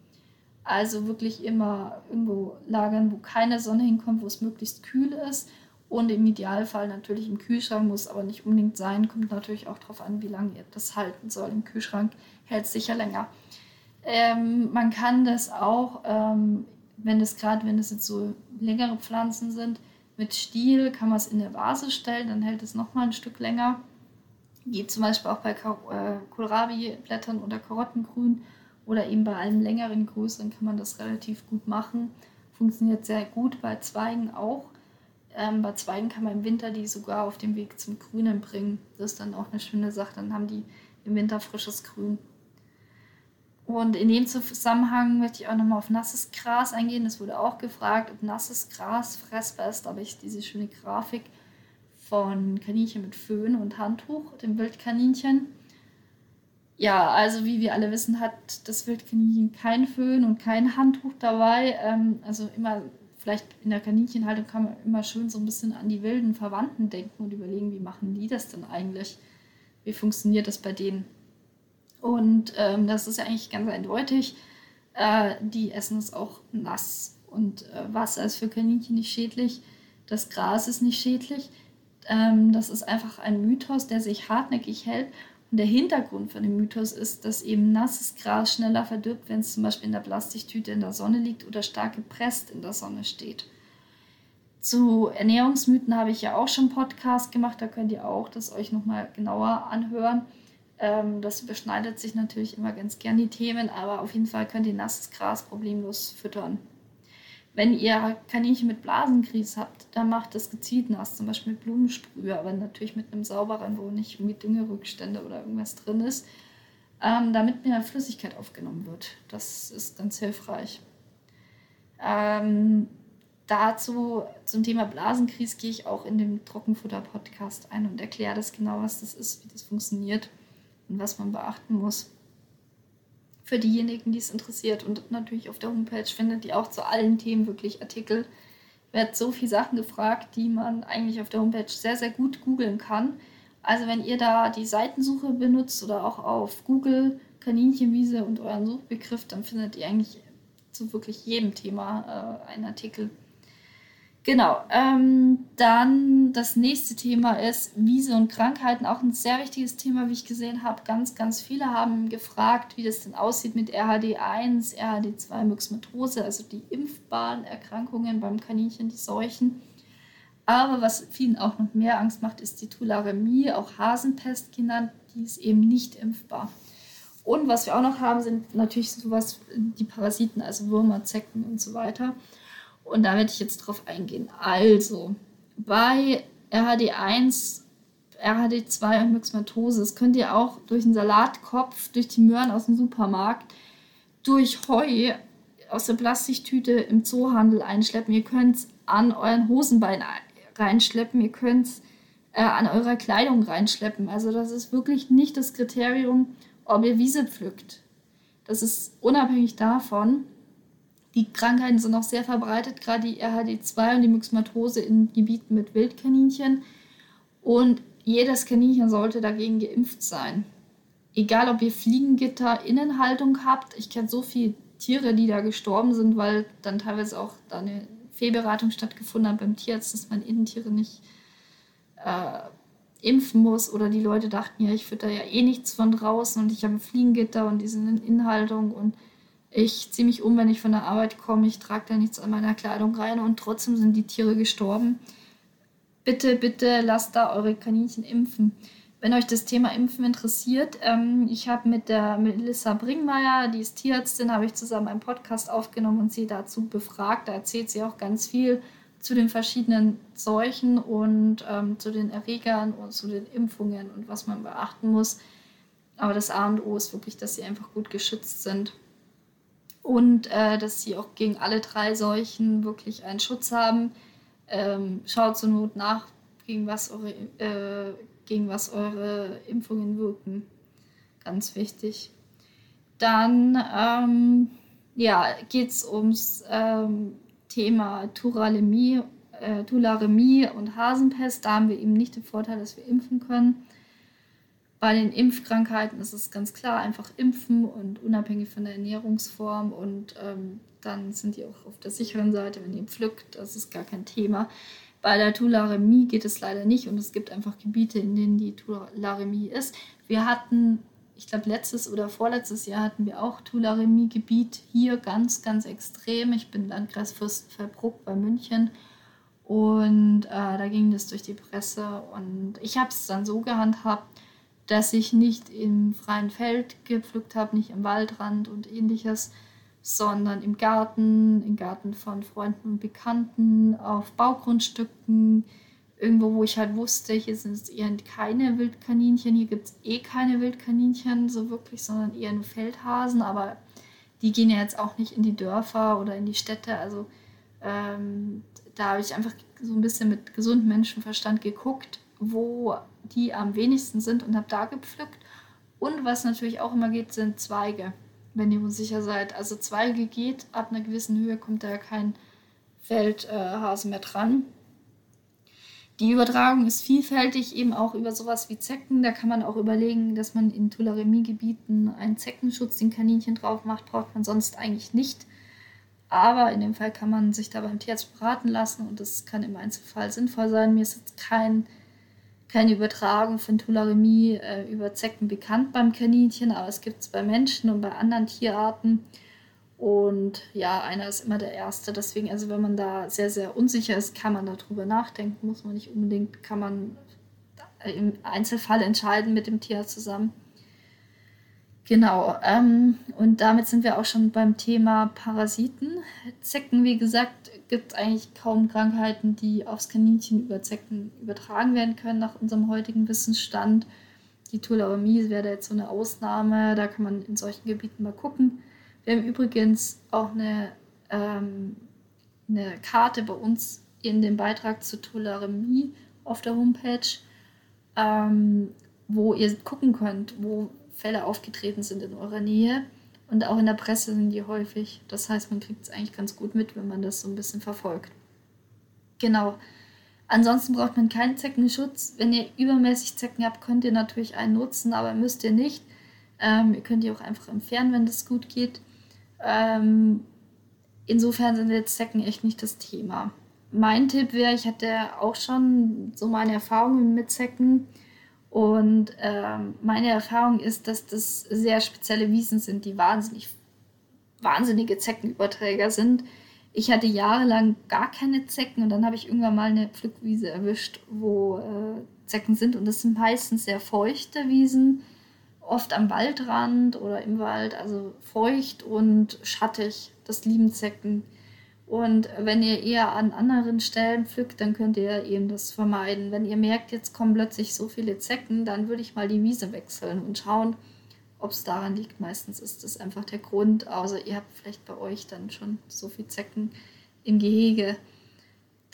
Also wirklich immer irgendwo lagern, wo keine Sonne hinkommt, wo es möglichst kühl ist. Und im Idealfall natürlich im Kühlschrank, muss aber nicht unbedingt sein. Kommt natürlich auch darauf an, wie lange ihr das halten soll. Im Kühlschrank hält es sicher länger. Ähm, man kann das auch, ähm, wenn das gerade, wenn das jetzt so längere Pflanzen sind, mit Stiel kann man es in eine Vase stellen, dann hält es nochmal ein Stück länger. Geht zum Beispiel auch bei äh, Kohlrabi-Blättern oder Karottengrün oder eben bei allem längeren, größeren kann man das relativ gut machen. Funktioniert sehr gut bei Zweigen auch. Ähm, bei Zweigen kann man im Winter die sogar auf den Weg zum Grünen bringen. Das ist dann auch eine schöne Sache. Dann haben die im Winter frisches Grün. Und in dem Zusammenhang möchte ich auch nochmal auf nasses Gras eingehen. Es wurde auch gefragt, ob nasses Gras fressbar ist. Da habe ich diese schöne Grafik von Kaninchen mit Föhn und Handtuch, dem Wildkaninchen. Ja, also wie wir alle wissen, hat das Wildkaninchen kein Föhn und kein Handtuch dabei. Ähm, also immer, vielleicht in der Kaninchenhaltung kann man immer schön so ein bisschen an die wilden Verwandten denken und überlegen, wie machen die das denn eigentlich? Wie funktioniert das bei denen? Und ähm, das ist ja eigentlich ganz eindeutig. Äh, die essen es auch nass. Und äh, Wasser ist für Kaninchen nicht schädlich. Das Gras ist nicht schädlich. Ähm, das ist einfach ein Mythos, der sich hartnäckig hält. Und der Hintergrund von dem Mythos ist, dass eben nasses Gras schneller verdirbt, wenn es zum Beispiel in der Plastiktüte in der Sonne liegt oder stark gepresst in der Sonne steht. Zu Ernährungsmythen habe ich ja auch schon Podcast gemacht, da könnt ihr auch das euch nochmal genauer anhören. Ähm, das überschneidet sich natürlich immer ganz gern die Themen, aber auf jeden Fall könnt ihr nasses Gras problemlos füttern. Wenn ihr Kaninchen mit Blasenkries habt, dann macht das gezielt nass, zum Beispiel mit Blumensprüher, aber natürlich mit einem sauberen, wo nicht irgendwie Düngerückstände oder irgendwas drin ist, ähm, damit mehr Flüssigkeit aufgenommen wird. Das ist ganz hilfreich. Ähm, dazu zum Thema Blasenkries gehe ich auch in dem Trockenfutter-Podcast ein und erkläre das genau, was das ist, wie das funktioniert und was man beachten muss. Für diejenigen, die es interessiert. Und natürlich auf der Homepage findet ihr auch zu allen Themen wirklich Artikel. Ich werde so viele Sachen gefragt, die man eigentlich auf der Homepage sehr, sehr gut googeln kann. Also wenn ihr da die Seitensuche benutzt oder auch auf Google Kaninchenwiese und euren Suchbegriff, dann findet ihr eigentlich zu wirklich jedem Thema äh, einen Artikel. Genau. Ähm, dann das nächste Thema ist Wiese und Krankheiten. Auch ein sehr wichtiges Thema, wie ich gesehen habe. Ganz, ganz viele haben gefragt, wie das denn aussieht mit RHD1, RHD2, Myxomatose, also die impfbaren Erkrankungen beim Kaninchen, die Seuchen. Aber was vielen auch noch mehr Angst macht, ist die Tularemie, auch Hasenpest genannt. Die ist eben nicht impfbar. Und was wir auch noch haben, sind natürlich sowas, die Parasiten, also Würmer, Zecken und so weiter. Und da werde ich jetzt drauf eingehen. Also, bei RHD1, RHD2 und Myxomatose könnt ihr auch durch den Salatkopf, durch die Möhren aus dem Supermarkt, durch Heu aus der Plastiktüte im Zoohandel einschleppen. Ihr könnt es an euren Hosenbein reinschleppen. Ihr könnt es äh, an eurer Kleidung reinschleppen. Also das ist wirklich nicht das Kriterium, ob ihr Wiese pflückt. Das ist unabhängig davon, die Krankheiten sind auch sehr verbreitet, gerade die RHD2 und die Myxomatose in Gebieten mit Wildkaninchen. Und jedes Kaninchen sollte dagegen geimpft sein. Egal, ob ihr Fliegengitter Innenhaltung habt. Ich kenne so viele Tiere, die da gestorben sind, weil dann teilweise auch da eine Fehlberatung stattgefunden hat beim Tierarzt, dass man Innentiere nicht äh, impfen muss. Oder die Leute dachten, ja, ich fütter ja eh nichts von draußen und ich habe ein Fliegengitter und die sind in Innenhaltung und ich ziehe mich um, wenn ich von der Arbeit komme. Ich trage da nichts an meiner Kleidung rein und trotzdem sind die Tiere gestorben. Bitte, bitte lasst da eure Kaninchen impfen. Wenn euch das Thema Impfen interessiert, ähm, ich habe mit der Melissa Bringmeier, die ist Tierärztin, habe ich zusammen einen Podcast aufgenommen und sie dazu befragt. Da erzählt sie auch ganz viel zu den verschiedenen Seuchen und ähm, zu den Erregern und zu den Impfungen und was man beachten muss. Aber das A und O ist wirklich, dass sie einfach gut geschützt sind und äh, dass sie auch gegen alle drei Seuchen wirklich einen Schutz haben. Ähm, schaut zur Not nach, gegen was, eure, äh, gegen was eure Impfungen wirken. Ganz wichtig. Dann ähm, ja, geht es ums ähm, Thema Turalemie, äh, Tularemie und Hasenpest. Da haben wir eben nicht den Vorteil, dass wir impfen können. Bei den Impfkrankheiten ist es ganz klar, einfach impfen und unabhängig von der Ernährungsform und ähm, dann sind die auch auf der sicheren Seite, wenn ihr pflückt, das ist gar kein Thema. Bei der Tularemie geht es leider nicht und es gibt einfach Gebiete, in denen die Tularemie ist. Wir hatten, ich glaube, letztes oder vorletztes Jahr hatten wir auch Tularemie-Gebiet hier ganz, ganz extrem. Ich bin Landkreis Fürstenfeldbruck bei München und äh, da ging das durch die Presse und ich habe es dann so gehandhabt, dass ich nicht im freien Feld gepflückt habe, nicht am Waldrand und ähnliches, sondern im Garten, im Garten von Freunden und Bekannten, auf Baugrundstücken, irgendwo, wo ich halt wusste, hier sind es eher keine Wildkaninchen, hier gibt es eh keine Wildkaninchen so wirklich, sondern eher nur Feldhasen, aber die gehen ja jetzt auch nicht in die Dörfer oder in die Städte, also ähm, da habe ich einfach so ein bisschen mit gesundem Menschenverstand geguckt, wo die am wenigsten sind und habe da gepflückt. Und was natürlich auch immer geht, sind Zweige, wenn ihr unsicher seid. Also Zweige geht, ab einer gewissen Höhe kommt da kein Feldhase äh, mehr dran. Die Übertragung ist vielfältig, eben auch über sowas wie Zecken. Da kann man auch überlegen, dass man in Tularemie-Gebieten einen Zeckenschutz den Kaninchen drauf macht. Braucht man sonst eigentlich nicht. Aber in dem Fall kann man sich da beim Tierarzt beraten lassen und das kann im Einzelfall sinnvoll sein. Mir ist jetzt kein keine Übertragung von Tularemie äh, über Zecken bekannt beim Kaninchen, aber es gibt es bei Menschen und bei anderen Tierarten. Und ja, einer ist immer der Erste. Deswegen, also wenn man da sehr, sehr unsicher ist, kann man darüber nachdenken. Muss man nicht unbedingt, kann man im Einzelfall entscheiden mit dem Tier zusammen. Genau, ähm, und damit sind wir auch schon beim Thema Parasiten. Zecken, wie gesagt, gibt es eigentlich kaum Krankheiten, die aufs Kaninchen über Zecken übertragen werden können, nach unserem heutigen Wissensstand. Die Tularemie wäre da jetzt so eine Ausnahme, da kann man in solchen Gebieten mal gucken. Wir haben übrigens auch eine, ähm, eine Karte bei uns in dem Beitrag zur Tularemie auf der Homepage, ähm, wo ihr gucken könnt, wo Fälle aufgetreten sind in eurer Nähe. Und auch in der Presse sind die häufig. Das heißt, man kriegt es eigentlich ganz gut mit, wenn man das so ein bisschen verfolgt. Genau. Ansonsten braucht man keinen Zeckenschutz. Wenn ihr übermäßig Zecken habt, könnt ihr natürlich einen nutzen, aber müsst ihr nicht. Ähm, ihr könnt die auch einfach entfernen, wenn das gut geht. Ähm, insofern sind jetzt Zecken echt nicht das Thema. Mein Tipp wäre, ich hatte auch schon so meine Erfahrungen mit Zecken und ähm, meine Erfahrung ist, dass das sehr spezielle Wiesen sind, die wahnsinnig, wahnsinnige Zeckenüberträger sind. Ich hatte jahrelang gar keine Zecken und dann habe ich irgendwann mal eine Pflückwiese erwischt, wo äh, Zecken sind. Und das sind meistens sehr feuchte Wiesen, oft am Waldrand oder im Wald, also feucht und schattig. Das lieben Zecken. Und wenn ihr eher an anderen Stellen pflückt, dann könnt ihr eben das vermeiden. Wenn ihr merkt, jetzt kommen plötzlich so viele Zecken, dann würde ich mal die Wiese wechseln und schauen, ob es daran liegt. Meistens ist das einfach der Grund. Außer ihr habt vielleicht bei euch dann schon so viele Zecken im Gehege.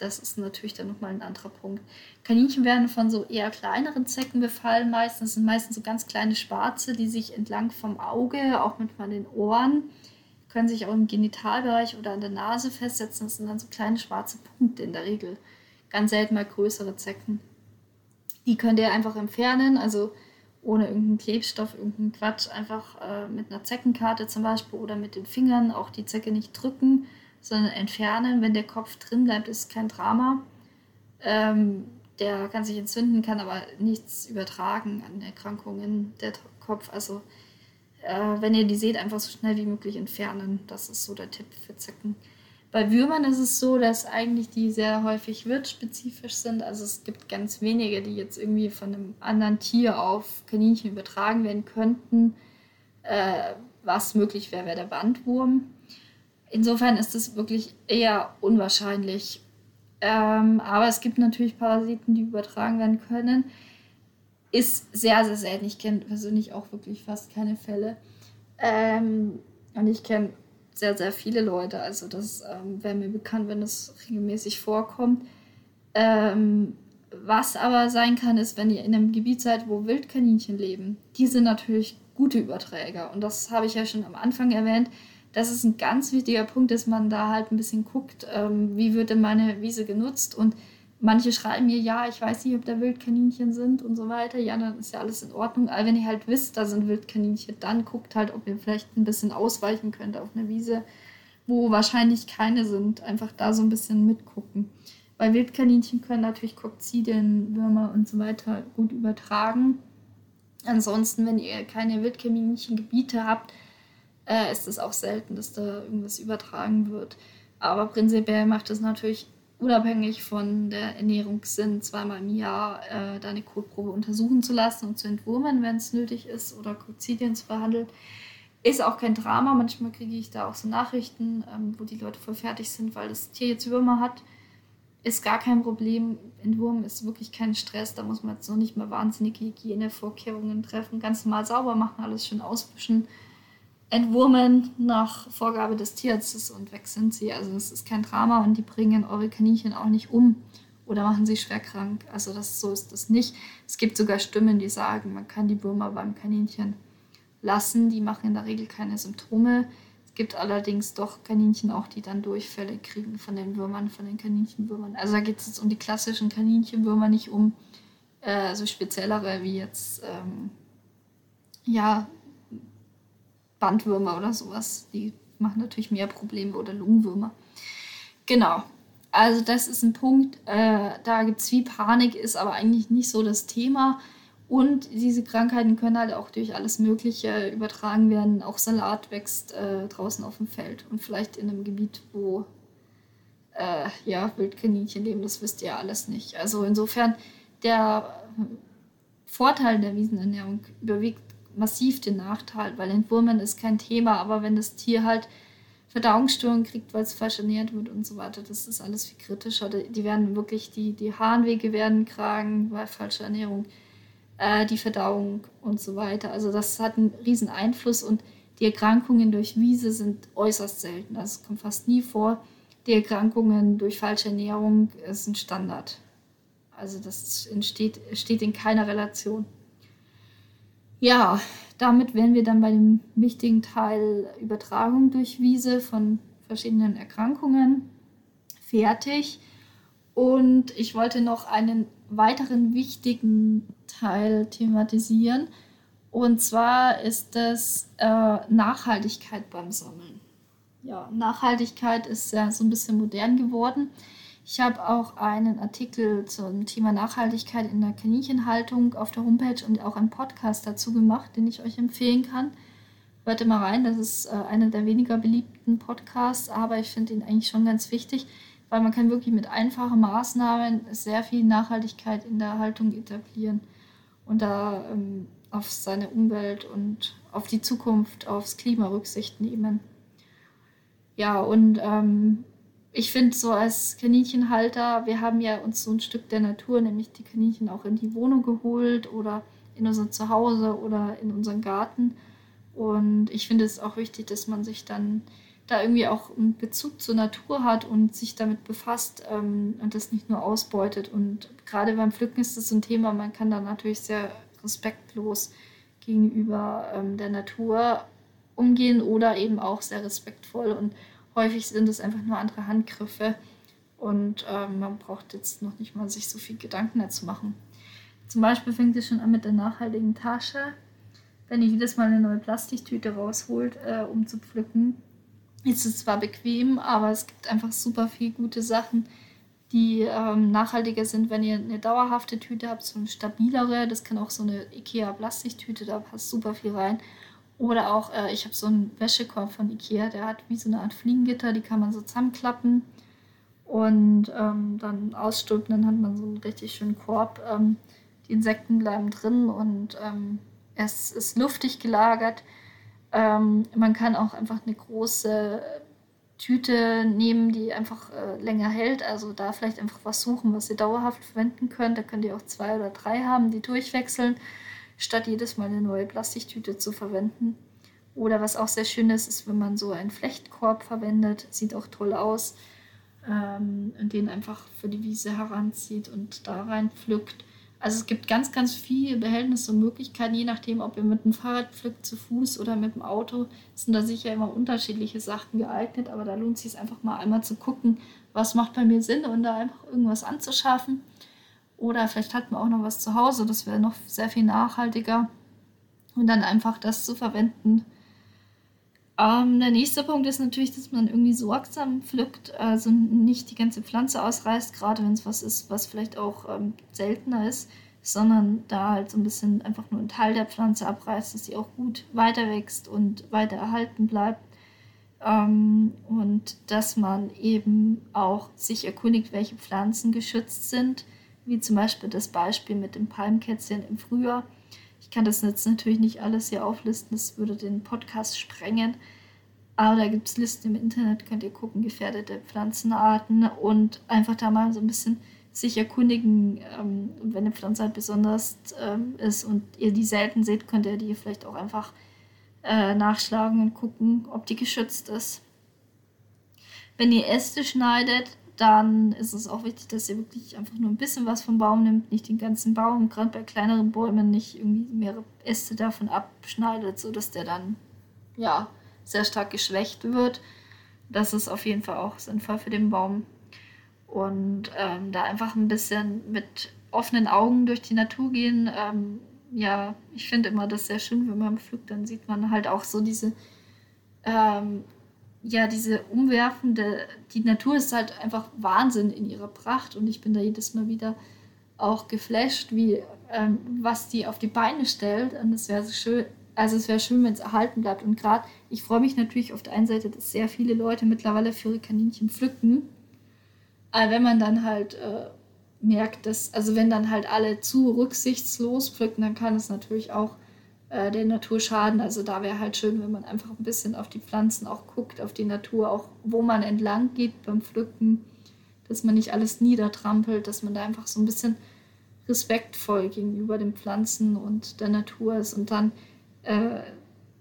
Das ist natürlich dann nochmal ein anderer Punkt. Kaninchen werden von so eher kleineren Zecken befallen. Meistens sind meistens so ganz kleine Schwarze, die sich entlang vom Auge, auch manchmal den Ohren, können sich auch im Genitalbereich oder an der Nase festsetzen. Das sind dann so kleine schwarze Punkte in der Regel. Ganz selten mal größere Zecken. Die könnt ihr einfach entfernen, also ohne irgendeinen Klebstoff, irgendeinen Quatsch, einfach äh, mit einer Zeckenkarte zum Beispiel oder mit den Fingern auch die Zecke nicht drücken, sondern entfernen. Wenn der Kopf drin bleibt, ist kein Drama. Ähm, der kann sich entzünden, kann aber nichts übertragen an Erkrankungen der Kopf. Also äh, wenn ihr die seht, einfach so schnell wie möglich entfernen. Das ist so der Tipp für Zecken. Bei Würmern ist es so, dass eigentlich die sehr häufig wirtsspezifisch sind. Also es gibt ganz wenige, die jetzt irgendwie von einem anderen Tier auf Kaninchen übertragen werden könnten. Äh, was möglich wäre, wäre der Bandwurm. Insofern ist es wirklich eher unwahrscheinlich. Ähm, aber es gibt natürlich Parasiten, die übertragen werden können ist sehr, sehr selten. Ich kenne persönlich auch wirklich fast keine Fälle. Ähm, und ich kenne sehr, sehr viele Leute. Also das ähm, wäre mir bekannt, wenn das regelmäßig vorkommt. Ähm, was aber sein kann, ist, wenn ihr in einem Gebiet seid, wo Wildkaninchen leben. Die sind natürlich gute Überträger. Und das habe ich ja schon am Anfang erwähnt. Das ist ein ganz wichtiger Punkt, dass man da halt ein bisschen guckt, ähm, wie wird denn meine Wiese genutzt und manche schreiben mir, ja, ich weiß nicht, ob da Wildkaninchen sind und so weiter. Ja, dann ist ja alles in Ordnung. Aber wenn ihr halt wisst, da sind Wildkaninchen, dann guckt halt, ob ihr vielleicht ein bisschen ausweichen könnt auf einer Wiese, wo wahrscheinlich keine sind. Einfach da so ein bisschen mitgucken. Weil Wildkaninchen können natürlich Kokzidien, Würmer und so weiter gut übertragen. Ansonsten, wenn ihr keine Wildkaninchengebiete habt, äh, ist es auch selten, dass da irgendwas übertragen wird. Aber prinzipiell macht es natürlich unabhängig von der Ernährung Sinn, zweimal im Jahr äh, deine Kotprobe untersuchen zu lassen und zu entwurmen, wenn es nötig ist, oder Kokzidien zu behandeln. Ist auch kein Drama. Manchmal kriege ich da auch so Nachrichten, ähm, wo die Leute voll fertig sind, weil das Tier jetzt Würmer hat. Ist gar kein Problem. Entwurmen ist wirklich kein Stress. Da muss man jetzt noch nicht mal wahnsinnige Hygienevorkehrungen treffen. Ganz normal sauber machen, alles schön auswischen entwurmen nach Vorgabe des Tierarztes und weg sind sie. Also es ist kein Drama und die bringen eure Kaninchen auch nicht um oder machen sie schwer krank. Also das, so ist das nicht. Es gibt sogar Stimmen, die sagen, man kann die Würmer beim Kaninchen lassen. Die machen in der Regel keine Symptome. Es gibt allerdings doch Kaninchen auch, die dann Durchfälle kriegen von den Würmern, von den Kaninchenwürmern. Also da geht es jetzt um die klassischen Kaninchenwürmer, nicht um äh, so speziellere wie jetzt ähm, ja, Bandwürmer oder sowas. Die machen natürlich mehr Probleme oder Lungenwürmer. Genau. Also das ist ein Punkt, äh, da gibt es wie Panik, ist aber eigentlich nicht so das Thema. Und diese Krankheiten können halt auch durch alles Mögliche übertragen werden. Auch Salat wächst äh, draußen auf dem Feld und vielleicht in einem Gebiet, wo äh, ja, Wildkaninchen leben, das wisst ihr ja alles nicht. Also insofern, der Vorteil der Wiesenernährung überwiegt massiv den Nachteil, weil Entwurmen ist kein Thema, aber wenn das Tier halt Verdauungsstörungen kriegt, weil es falsch ernährt wird und so weiter, das ist alles viel kritischer. Die werden wirklich, die, die Harnwege werden kragen bei falscher Ernährung, äh, die Verdauung und so weiter. Also das hat einen riesen Einfluss und die Erkrankungen durch Wiese sind äußerst selten. Also es kommt fast nie vor. Die Erkrankungen durch falsche Ernährung sind Standard. Also das entsteht, steht in keiner Relation. Ja, damit wären wir dann bei dem wichtigen Teil Übertragung durch Wiese von verschiedenen Erkrankungen fertig. Und ich wollte noch einen weiteren wichtigen Teil thematisieren. Und zwar ist das äh, Nachhaltigkeit beim Sammeln. Ja, Nachhaltigkeit ist ja so ein bisschen modern geworden. Ich habe auch einen Artikel zum Thema Nachhaltigkeit in der Kaninchenhaltung auf der Homepage und auch einen Podcast dazu gemacht, den ich euch empfehlen kann. Hört mal rein, das ist äh, einer der weniger beliebten Podcasts, aber ich finde ihn eigentlich schon ganz wichtig, weil man kann wirklich mit einfachen Maßnahmen sehr viel Nachhaltigkeit in der Haltung etablieren und da ähm, auf seine Umwelt und auf die Zukunft, aufs Klima Rücksicht nehmen. Ja, und ähm, ich finde so als Kaninchenhalter, wir haben ja uns so ein Stück der Natur, nämlich die Kaninchen auch in die Wohnung geholt oder in unser Zuhause oder in unseren Garten. Und ich finde es auch wichtig, dass man sich dann da irgendwie auch einen Bezug zur Natur hat und sich damit befasst ähm, und das nicht nur ausbeutet. Und gerade beim Pflücken ist das so ein Thema, man kann da natürlich sehr respektlos gegenüber ähm, der Natur umgehen oder eben auch sehr respektvoll. Und häufig sind es einfach nur andere Handgriffe und ähm, man braucht jetzt noch nicht mal sich so viel Gedanken dazu machen. Zum Beispiel fängt es schon an mit der nachhaltigen Tasche. Wenn ihr jedes Mal eine neue Plastiktüte rausholt, äh, um zu pflücken, ist es zwar bequem, aber es gibt einfach super viele gute Sachen, die ähm, nachhaltiger sind, wenn ihr eine dauerhafte Tüte habt, so eine stabilere. Das kann auch so eine IKEA-Plastiktüte, da passt super viel rein. Oder auch, äh, ich habe so einen Wäschekorb von Ikea, der hat wie so eine Art Fliegengitter, die kann man so zusammenklappen und ähm, dann ausstülpen, dann hat man so einen richtig schönen Korb. Ähm, die Insekten bleiben drin und ähm, es ist luftig gelagert. Ähm, man kann auch einfach eine große Tüte nehmen, die einfach äh, länger hält. Also da vielleicht einfach was suchen, was ihr dauerhaft verwenden könnt. Da könnt ihr auch zwei oder drei haben, die durchwechseln statt jedes Mal eine neue Plastiktüte zu verwenden. Oder was auch sehr schön ist, ist, wenn man so einen Flechtkorb verwendet. Sieht auch toll aus. Ähm, und den einfach für die Wiese heranzieht und da rein pflückt. Also es gibt ganz, ganz viele Behältnisse und Möglichkeiten, je nachdem, ob ihr mit dem Fahrrad pflückt, zu Fuß oder mit dem Auto, sind da sicher immer unterschiedliche Sachen geeignet, aber da lohnt es sich einfach mal einmal zu gucken, was macht bei mir Sinn und da einfach irgendwas anzuschaffen. Oder vielleicht hat man auch noch was zu Hause, das wäre noch sehr viel nachhaltiger. Und dann einfach das zu verwenden. Ähm, der nächste Punkt ist natürlich, dass man irgendwie sorgsam pflückt, also nicht die ganze Pflanze ausreißt, gerade wenn es was ist, was vielleicht auch ähm, seltener ist, sondern da halt so ein bisschen einfach nur einen Teil der Pflanze abreißt, dass sie auch gut weiter wächst und weiter erhalten bleibt. Ähm, und dass man eben auch sich erkundigt, welche Pflanzen geschützt sind, wie zum Beispiel das Beispiel mit dem Palmkätzchen im Frühjahr. Ich kann das jetzt natürlich nicht alles hier auflisten, das würde den Podcast sprengen. Aber da gibt es Listen im Internet, könnt ihr gucken, gefährdete Pflanzenarten und einfach da mal so ein bisschen sich erkundigen. Ähm, wenn eine Pflanze halt besonders ähm, ist und ihr die selten seht, könnt ihr die vielleicht auch einfach äh, nachschlagen und gucken, ob die geschützt ist. Wenn ihr Äste schneidet, dann ist es auch wichtig, dass ihr wirklich einfach nur ein bisschen was vom Baum nimmt, nicht den ganzen Baum, gerade bei kleineren Bäumen nicht irgendwie mehrere Äste davon abschneidet, sodass der dann ja sehr stark geschwächt wird. Das ist auf jeden Fall auch sinnvoll für den Baum. Und ähm, da einfach ein bisschen mit offenen Augen durch die Natur gehen, ähm, ja, ich finde immer das sehr schön, wenn man pflückt, dann sieht man halt auch so diese, ähm, ja, diese umwerfende, die Natur ist halt einfach Wahnsinn in ihrer Pracht und ich bin da jedes Mal wieder auch geflasht, wie, ähm, was die auf die Beine stellt und es wäre so schön, also es wäre schön, wenn es erhalten bleibt und gerade, ich freue mich natürlich auf der einen Seite, dass sehr viele Leute mittlerweile für ihre Kaninchen pflücken, aber wenn man dann halt äh, merkt, dass, also wenn dann halt alle zu rücksichtslos pflücken, dann kann es natürlich auch äh, der Natur schaden. Also da wäre halt schön, wenn man einfach ein bisschen auf die Pflanzen auch guckt, auf die Natur, auch wo man entlang geht beim Pflücken, dass man nicht alles niedertrampelt, dass man da einfach so ein bisschen respektvoll gegenüber den Pflanzen und der Natur ist und dann äh,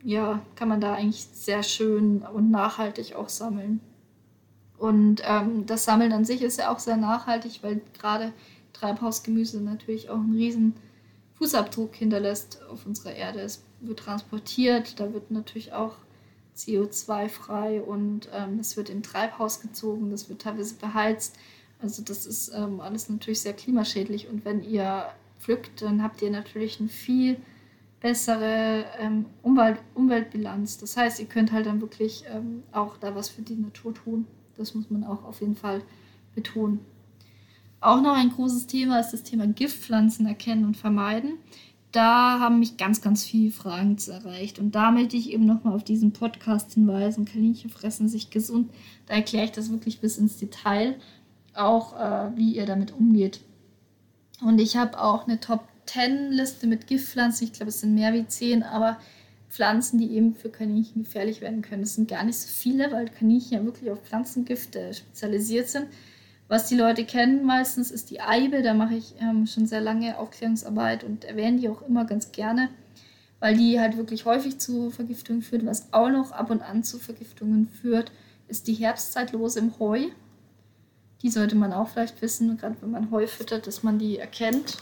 ja, kann man da eigentlich sehr schön und nachhaltig auch sammeln. Und ähm, das Sammeln an sich ist ja auch sehr nachhaltig, weil gerade Treibhausgemüse natürlich auch einen riesen Fußabdruck hinterlässt auf unserer Erde. Es wird transportiert, da wird natürlich auch CO2 frei und ähm, es wird im Treibhaus gezogen, das wird teilweise beheizt. Also das ist ähm, alles natürlich sehr klimaschädlich und wenn ihr pflückt, dann habt ihr natürlich eine viel bessere ähm, Umwelt Umweltbilanz. Das heißt, ihr könnt halt dann wirklich ähm, auch da was für die Natur tun. Das muss man auch auf jeden Fall betonen. Auch noch ein großes Thema ist das Thema Giftpflanzen erkennen und vermeiden. Da haben mich ganz, ganz viele Fragen erreicht. Und da möchte ich eben nochmal auf diesen Podcast hinweisen. Kaninchen fressen sich gesund. Da erkläre ich das wirklich bis ins Detail, auch äh, wie ihr damit umgeht. Und ich habe auch eine Top 10 Liste mit Giftpflanzen. Ich glaube, es sind mehr wie 10, aber Pflanzen, die eben für Kaninchen gefährlich werden können. Das sind gar nicht so viele, weil Kaninchen ja wirklich auf Pflanzengifte spezialisiert sind. Was die Leute kennen meistens ist die Eibe. Da mache ich ähm, schon sehr lange Aufklärungsarbeit und erwähne die auch immer ganz gerne, weil die halt wirklich häufig zu Vergiftungen führt. Was auch noch ab und an zu Vergiftungen führt, ist die Herbstzeitlose im Heu. Die sollte man auch vielleicht wissen, gerade wenn man Heu füttert, dass man die erkennt.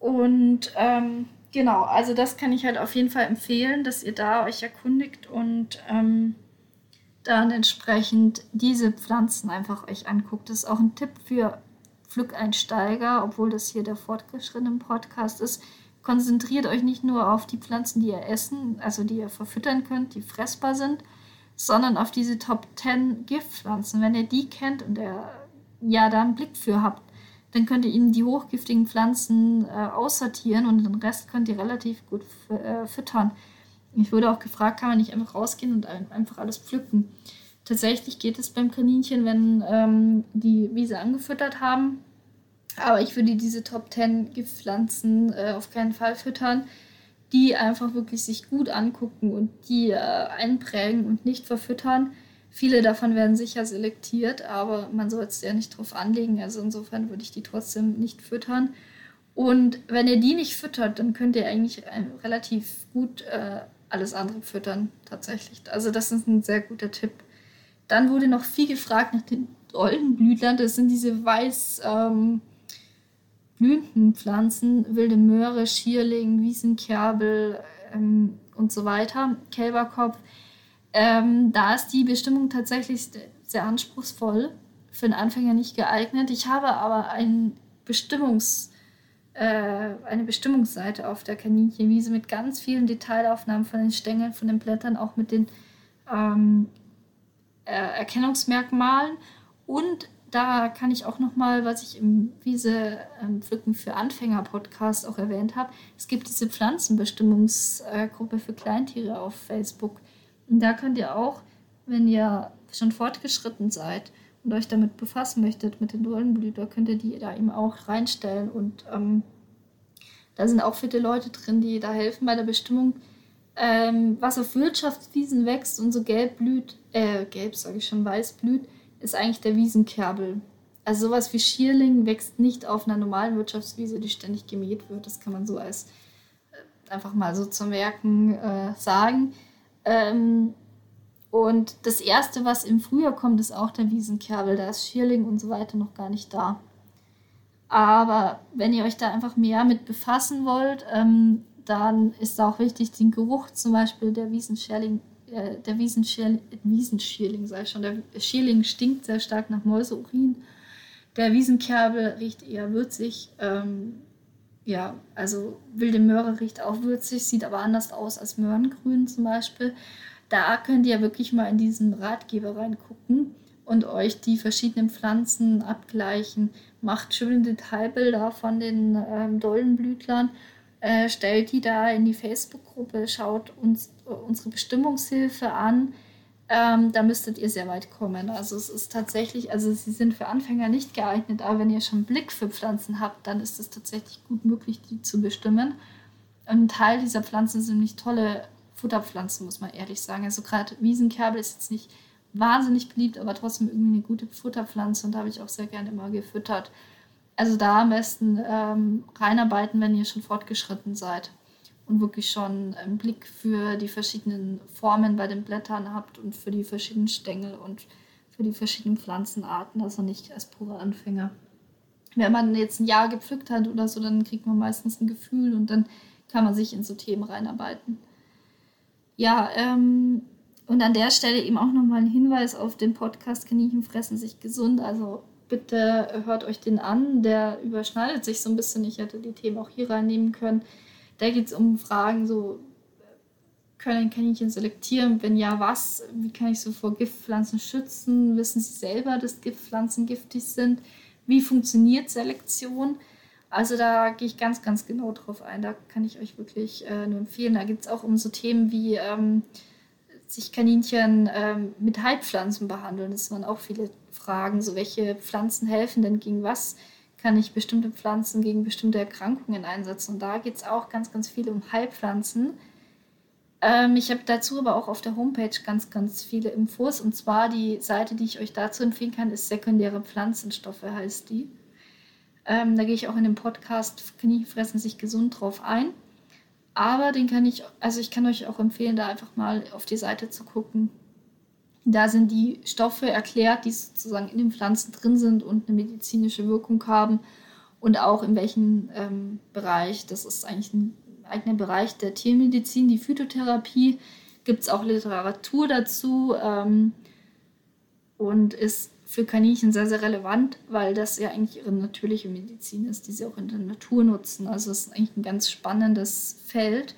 Und ähm, genau, also das kann ich halt auf jeden Fall empfehlen, dass ihr da euch erkundigt und ähm, dann entsprechend diese Pflanzen einfach euch anguckt. Das ist auch ein Tipp für Pflückeinsteiger, obwohl das hier der fortgeschrittene Podcast ist. Konzentriert euch nicht nur auf die Pflanzen, die ihr essen, also die ihr verfüttern könnt, die fressbar sind, sondern auf diese Top 10 Giftpflanzen. Wenn ihr die kennt und ihr ja da einen Blick für habt, dann könnt ihr ihnen die hochgiftigen Pflanzen äh, aussortieren und den Rest könnt ihr relativ gut äh, füttern. Ich wurde auch gefragt, kann man nicht einfach rausgehen und einfach alles pflücken. Tatsächlich geht es beim Kaninchen, wenn ähm, die Wiese angefüttert haben. Aber ich würde diese Top 10 Giftpflanzen äh, auf keinen Fall füttern. Die einfach wirklich sich gut angucken und die äh, einprägen und nicht verfüttern Viele davon werden sicher selektiert, aber man soll es ja nicht drauf anlegen. Also insofern würde ich die trotzdem nicht füttern. Und wenn ihr die nicht füttert, dann könnt ihr eigentlich relativ gut äh, alles andere füttern, tatsächlich. Also das ist ein sehr guter Tipp. Dann wurde noch viel gefragt nach den Doldenblütlern. Das sind diese weiß ähm, blühenden Pflanzen, wilde Möhre, Schierling, Wiesenkerbel ähm, und so weiter, Kälberkopf. Ähm, da ist die Bestimmung tatsächlich sehr anspruchsvoll, für einen Anfänger nicht geeignet. Ich habe aber ein Bestimmungs, eine Bestimmungsseite auf der Kaninchenwiese mit ganz vielen Detailaufnahmen von den Stängeln, von den Blättern, auch mit den ähm, äh, Erkennungsmerkmalen. Und da kann ich auch noch mal, was ich im Wiese ähm, Pflücken für Anfänger Podcast auch erwähnt habe, es gibt diese Pflanzenbestimmungsgruppe für Kleintiere auf Facebook. Und da könnt ihr auch, wenn ihr schon fortgeschritten seid und euch damit befassen möchtet, mit den Dollenblüter, könnt ihr die da eben auch reinstellen. Und ähm, da sind auch viele Leute drin, die da helfen bei der Bestimmung, ähm, was auf Wirtschaftswiesen wächst und so gelb blüht, äh, gelb sage ich schon, weiß blüht, ist eigentlich der Wiesenkerbel. Also sowas wie Schierling wächst nicht auf einer normalen Wirtschaftswiese, die ständig gemäht wird. Das kann man so als äh, einfach mal so zum Merken äh, sagen. Ähm, und das erste, was im Frühjahr kommt, ist auch der Wiesenkerbel. Da ist Schierling und so weiter noch gar nicht da. Aber wenn ihr euch da einfach mehr mit befassen wollt, ähm, dann ist auch wichtig, den Geruch zum Beispiel der Wiesenschierling äh, der Wiesenschierling, Wiesenschierling sei schon, der Schierling stinkt sehr stark nach Mäuseurin. Der Wiesenkerbel riecht eher würzig. Ähm, ja, also wilde Möhre riecht auch würzig, sieht aber anders aus als Möhrengrün zum Beispiel. Da könnt ihr wirklich mal in diesen Ratgeber reingucken und euch die verschiedenen Pflanzen abgleichen. Macht schöne Detailbilder von den ähm, Dollenblütlern äh, stellt die da in die Facebook-Gruppe, schaut uns äh, unsere Bestimmungshilfe an. Ähm, da müsstet ihr sehr weit kommen. Also es ist tatsächlich, also sie sind für Anfänger nicht geeignet, aber wenn ihr schon Blick für Pflanzen habt, dann ist es tatsächlich gut möglich, die zu bestimmen. Und ein Teil dieser Pflanzen sind nämlich tolle Futterpflanzen, muss man ehrlich sagen. Also gerade Wiesenkerbel ist jetzt nicht wahnsinnig beliebt, aber trotzdem irgendwie eine gute Futterpflanze und da habe ich auch sehr gerne immer gefüttert. Also da am besten ähm, reinarbeiten, wenn ihr schon fortgeschritten seid und wirklich schon einen Blick für die verschiedenen Formen bei den Blättern habt und für die verschiedenen Stängel und für die verschiedenen Pflanzenarten, also nicht als purer Anfänger. Wenn man jetzt ein Jahr gepflückt hat oder so, dann kriegt man meistens ein Gefühl und dann kann man sich in so Themen reinarbeiten. Ja, ähm, und an der Stelle eben auch nochmal ein Hinweis auf den Podcast Kaninchen fressen sich gesund. Also bitte hört euch den an. Der überschneidet sich so ein bisschen. Ich hätte die Themen auch hier reinnehmen können. Da geht es um Fragen so, können Kaninchen selektieren? Wenn ja, was? Wie kann ich so vor Giftpflanzen schützen? Wissen sie selber, dass Giftpflanzen giftig sind? Wie funktioniert Selektion? Also da gehe ich ganz, ganz genau drauf ein. Da kann ich euch wirklich äh, nur empfehlen. Da geht es auch um so Themen wie ähm, sich Kaninchen ähm, mit Heilpflanzen behandeln. Das waren auch viele Fragen. So welche Pflanzen helfen denn gegen was? Kann ich bestimmte Pflanzen gegen bestimmte Erkrankungen einsetzen? Und da geht es auch ganz, ganz viel um Heilpflanzen. Ähm, ich habe dazu aber auch auf der Homepage ganz, ganz viele Infos. Und zwar die Seite, die ich euch dazu empfehlen kann, ist sekundäre Pflanzenstoffe, heißt die. Ähm, da gehe ich auch in dem Podcast Knie fressen sich gesund drauf ein. Aber den kann ich, also ich kann euch auch empfehlen, da einfach mal auf die Seite zu gucken. Da sind die Stoffe erklärt, die sozusagen in den Pflanzen drin sind und eine medizinische Wirkung haben und auch in welchem ähm, Bereich. Das ist eigentlich ein eigener Bereich der Tiermedizin, die Phytotherapie. Gibt es auch Literatur dazu ähm, und ist für Kaninchen sehr, sehr relevant, weil das ja eigentlich ihre natürliche Medizin ist, die sie auch in der Natur nutzen. Also es ist eigentlich ein ganz spannendes Feld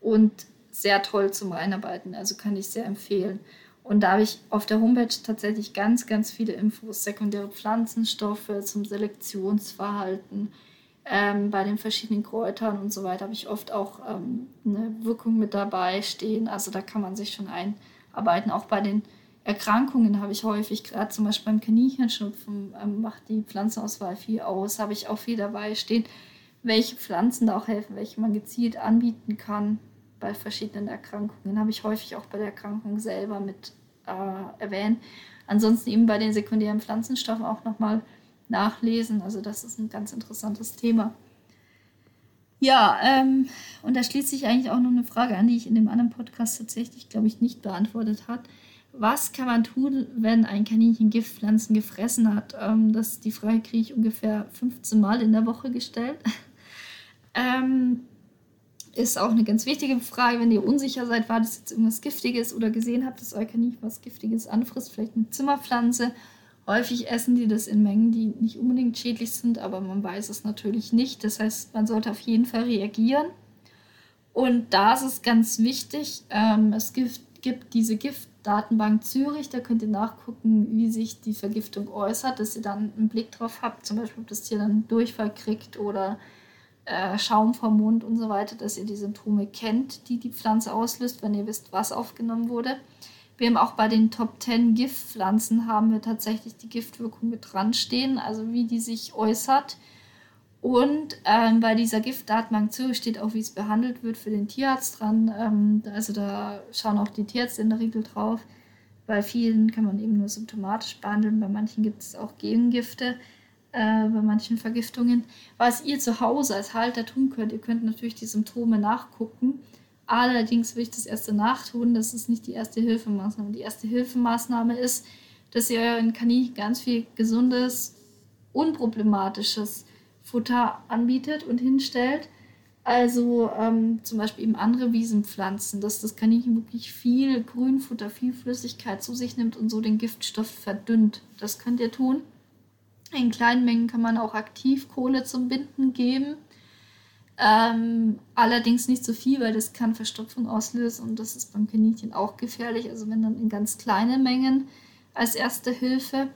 und sehr toll zum Reinarbeiten. Also kann ich sehr empfehlen. Und da habe ich auf der Homepage tatsächlich ganz, ganz viele Infos, sekundäre Pflanzenstoffe zum Selektionsverhalten. Ähm, bei den verschiedenen Kräutern und so weiter habe ich oft auch ähm, eine Wirkung mit dabei stehen. Also da kann man sich schon einarbeiten. Auch bei den Erkrankungen habe ich häufig, gerade zum Beispiel beim Kaninchenschnupfen, ähm, macht die Pflanzenauswahl viel aus, habe ich auch viel dabei stehen, welche Pflanzen da auch helfen, welche man gezielt anbieten kann bei verschiedenen Erkrankungen. Habe ich häufig auch bei der Erkrankung selber mit äh, erwähnt. Ansonsten eben bei den sekundären Pflanzenstoffen auch nochmal nachlesen. Also das ist ein ganz interessantes Thema. Ja, ähm, und da schließt sich eigentlich auch noch eine Frage an, die ich in dem anderen Podcast tatsächlich, glaube ich, nicht beantwortet habe was kann man tun, wenn ein Kaninchen Giftpflanzen gefressen hat? Ähm, das, die Frage kriege ich ungefähr 15 Mal in der Woche gestellt. ähm, ist auch eine ganz wichtige Frage, wenn ihr unsicher seid, war das jetzt irgendwas Giftiges oder gesehen habt, dass euer Kaninchen was Giftiges anfrisst, vielleicht eine Zimmerpflanze. Häufig essen die das in Mengen, die nicht unbedingt schädlich sind, aber man weiß es natürlich nicht. Das heißt, man sollte auf jeden Fall reagieren. Und da ist es ganz wichtig, ähm, es gibt, gibt diese Giftdatenbank Zürich, da könnt ihr nachgucken, wie sich die Vergiftung äußert, dass ihr dann einen Blick drauf habt, zum Beispiel, ob das Tier dann Durchfall kriegt oder äh, Schaum vom Mund und so weiter, dass ihr die Symptome kennt, die die Pflanze auslöst, wenn ihr wisst, was aufgenommen wurde. Wir haben auch bei den Top 10 Giftpflanzen haben wir tatsächlich die Giftwirkung mit dran stehen, also wie die sich äußert. Und ähm, bei dieser Giftdatenbank Zürich steht auch, wie es behandelt wird für den Tierarzt dran. Ähm, also da schauen auch die Tierärzte in der Regel drauf. Bei vielen kann man eben nur symptomatisch behandeln, bei manchen gibt es auch Gegengifte äh, bei manchen Vergiftungen. Was ihr zu Hause als Halter tun könnt, ihr könnt natürlich die Symptome nachgucken. Allerdings will ich das erste nachtun. Das ist nicht die erste Hilfemaßnahme. Die erste Hilfemaßnahme ist, dass ihr euren Kaninchen ganz viel gesundes, unproblematisches Futter anbietet und hinstellt. Also ähm, zum Beispiel eben andere Wiesenpflanzen, dass das Kaninchen wirklich viel Grünfutter, viel Flüssigkeit zu sich nimmt und so den Giftstoff verdünnt. Das könnt ihr tun. In kleinen Mengen kann man auch Aktivkohle zum Binden geben. Ähm, allerdings nicht so viel, weil das kann Verstopfung auslösen und das ist beim Kaninchen auch gefährlich. Also wenn dann in ganz kleinen Mengen als erste Hilfe.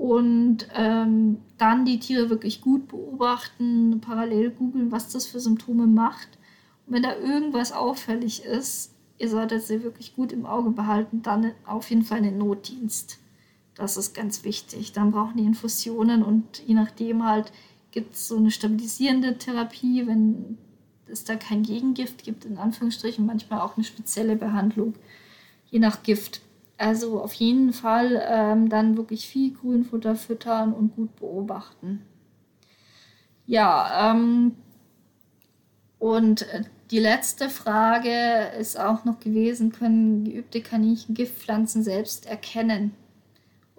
Und ähm, dann die Tiere wirklich gut beobachten, parallel googeln, was das für Symptome macht. Und wenn da irgendwas auffällig ist, ihr solltet sie wirklich gut im Auge behalten, dann auf jeden Fall den Notdienst. Das ist ganz wichtig. Dann brauchen die Infusionen und je nachdem halt gibt es so eine stabilisierende Therapie, wenn es da kein Gegengift gibt, in Anführungsstrichen, manchmal auch eine spezielle Behandlung, je nach Gift. Also auf jeden Fall ähm, dann wirklich viel Grünfutter füttern und gut beobachten. Ja, ähm, und äh, die letzte Frage ist auch noch gewesen, können geübte Kaninchen Giftpflanzen selbst erkennen?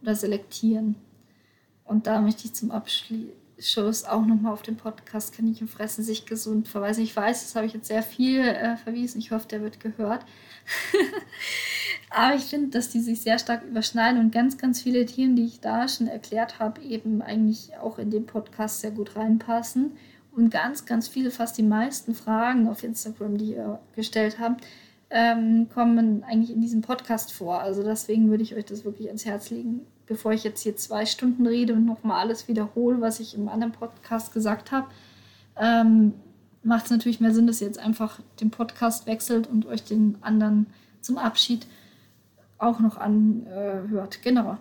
oder selektieren. Und da möchte ich zum Abschluss auch nochmal auf den Podcast Kaninchen fressen sich gesund verweisen. Ich weiß, das habe ich jetzt sehr viel äh, verwiesen. Ich hoffe, der wird gehört. Aber ich finde, dass die sich sehr stark überschneiden und ganz, ganz viele Themen, die ich da schon erklärt habe, eben eigentlich auch in den Podcast sehr gut reinpassen. Und ganz, ganz viele, fast die meisten Fragen auf Instagram, die ihr gestellt habt, ähm, kommen eigentlich in diesem Podcast vor. Also deswegen würde ich euch das wirklich ans Herz legen, bevor ich jetzt hier zwei Stunden rede und nochmal alles wiederhole, was ich im anderen Podcast gesagt habe. Ähm, macht es natürlich mehr Sinn, dass ihr jetzt einfach den Podcast wechselt und euch den anderen zum Abschied auch noch anhört. Genau.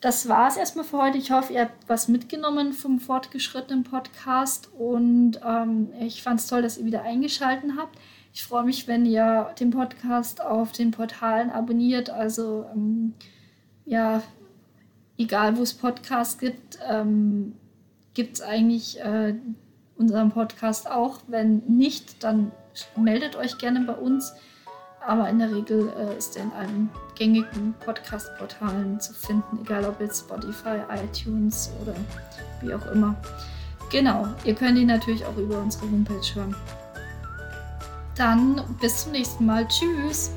Das war es erstmal für heute. Ich hoffe, ihr habt was mitgenommen vom fortgeschrittenen Podcast und ähm, ich fand es toll, dass ihr wieder eingeschaltet habt. Ich freue mich, wenn ihr den Podcast auf den Portalen abonniert. Also ähm, ja, egal wo es Podcasts gibt, ähm, gibt es eigentlich äh, unseren Podcast auch. Wenn nicht, dann meldet euch gerne bei uns. Aber in der Regel äh, ist er in allen gängigen Podcast-Portalen zu finden, egal ob jetzt Spotify, iTunes oder wie auch immer. Genau, ihr könnt ihn natürlich auch über unsere Homepage hören. Dann bis zum nächsten Mal. Tschüss.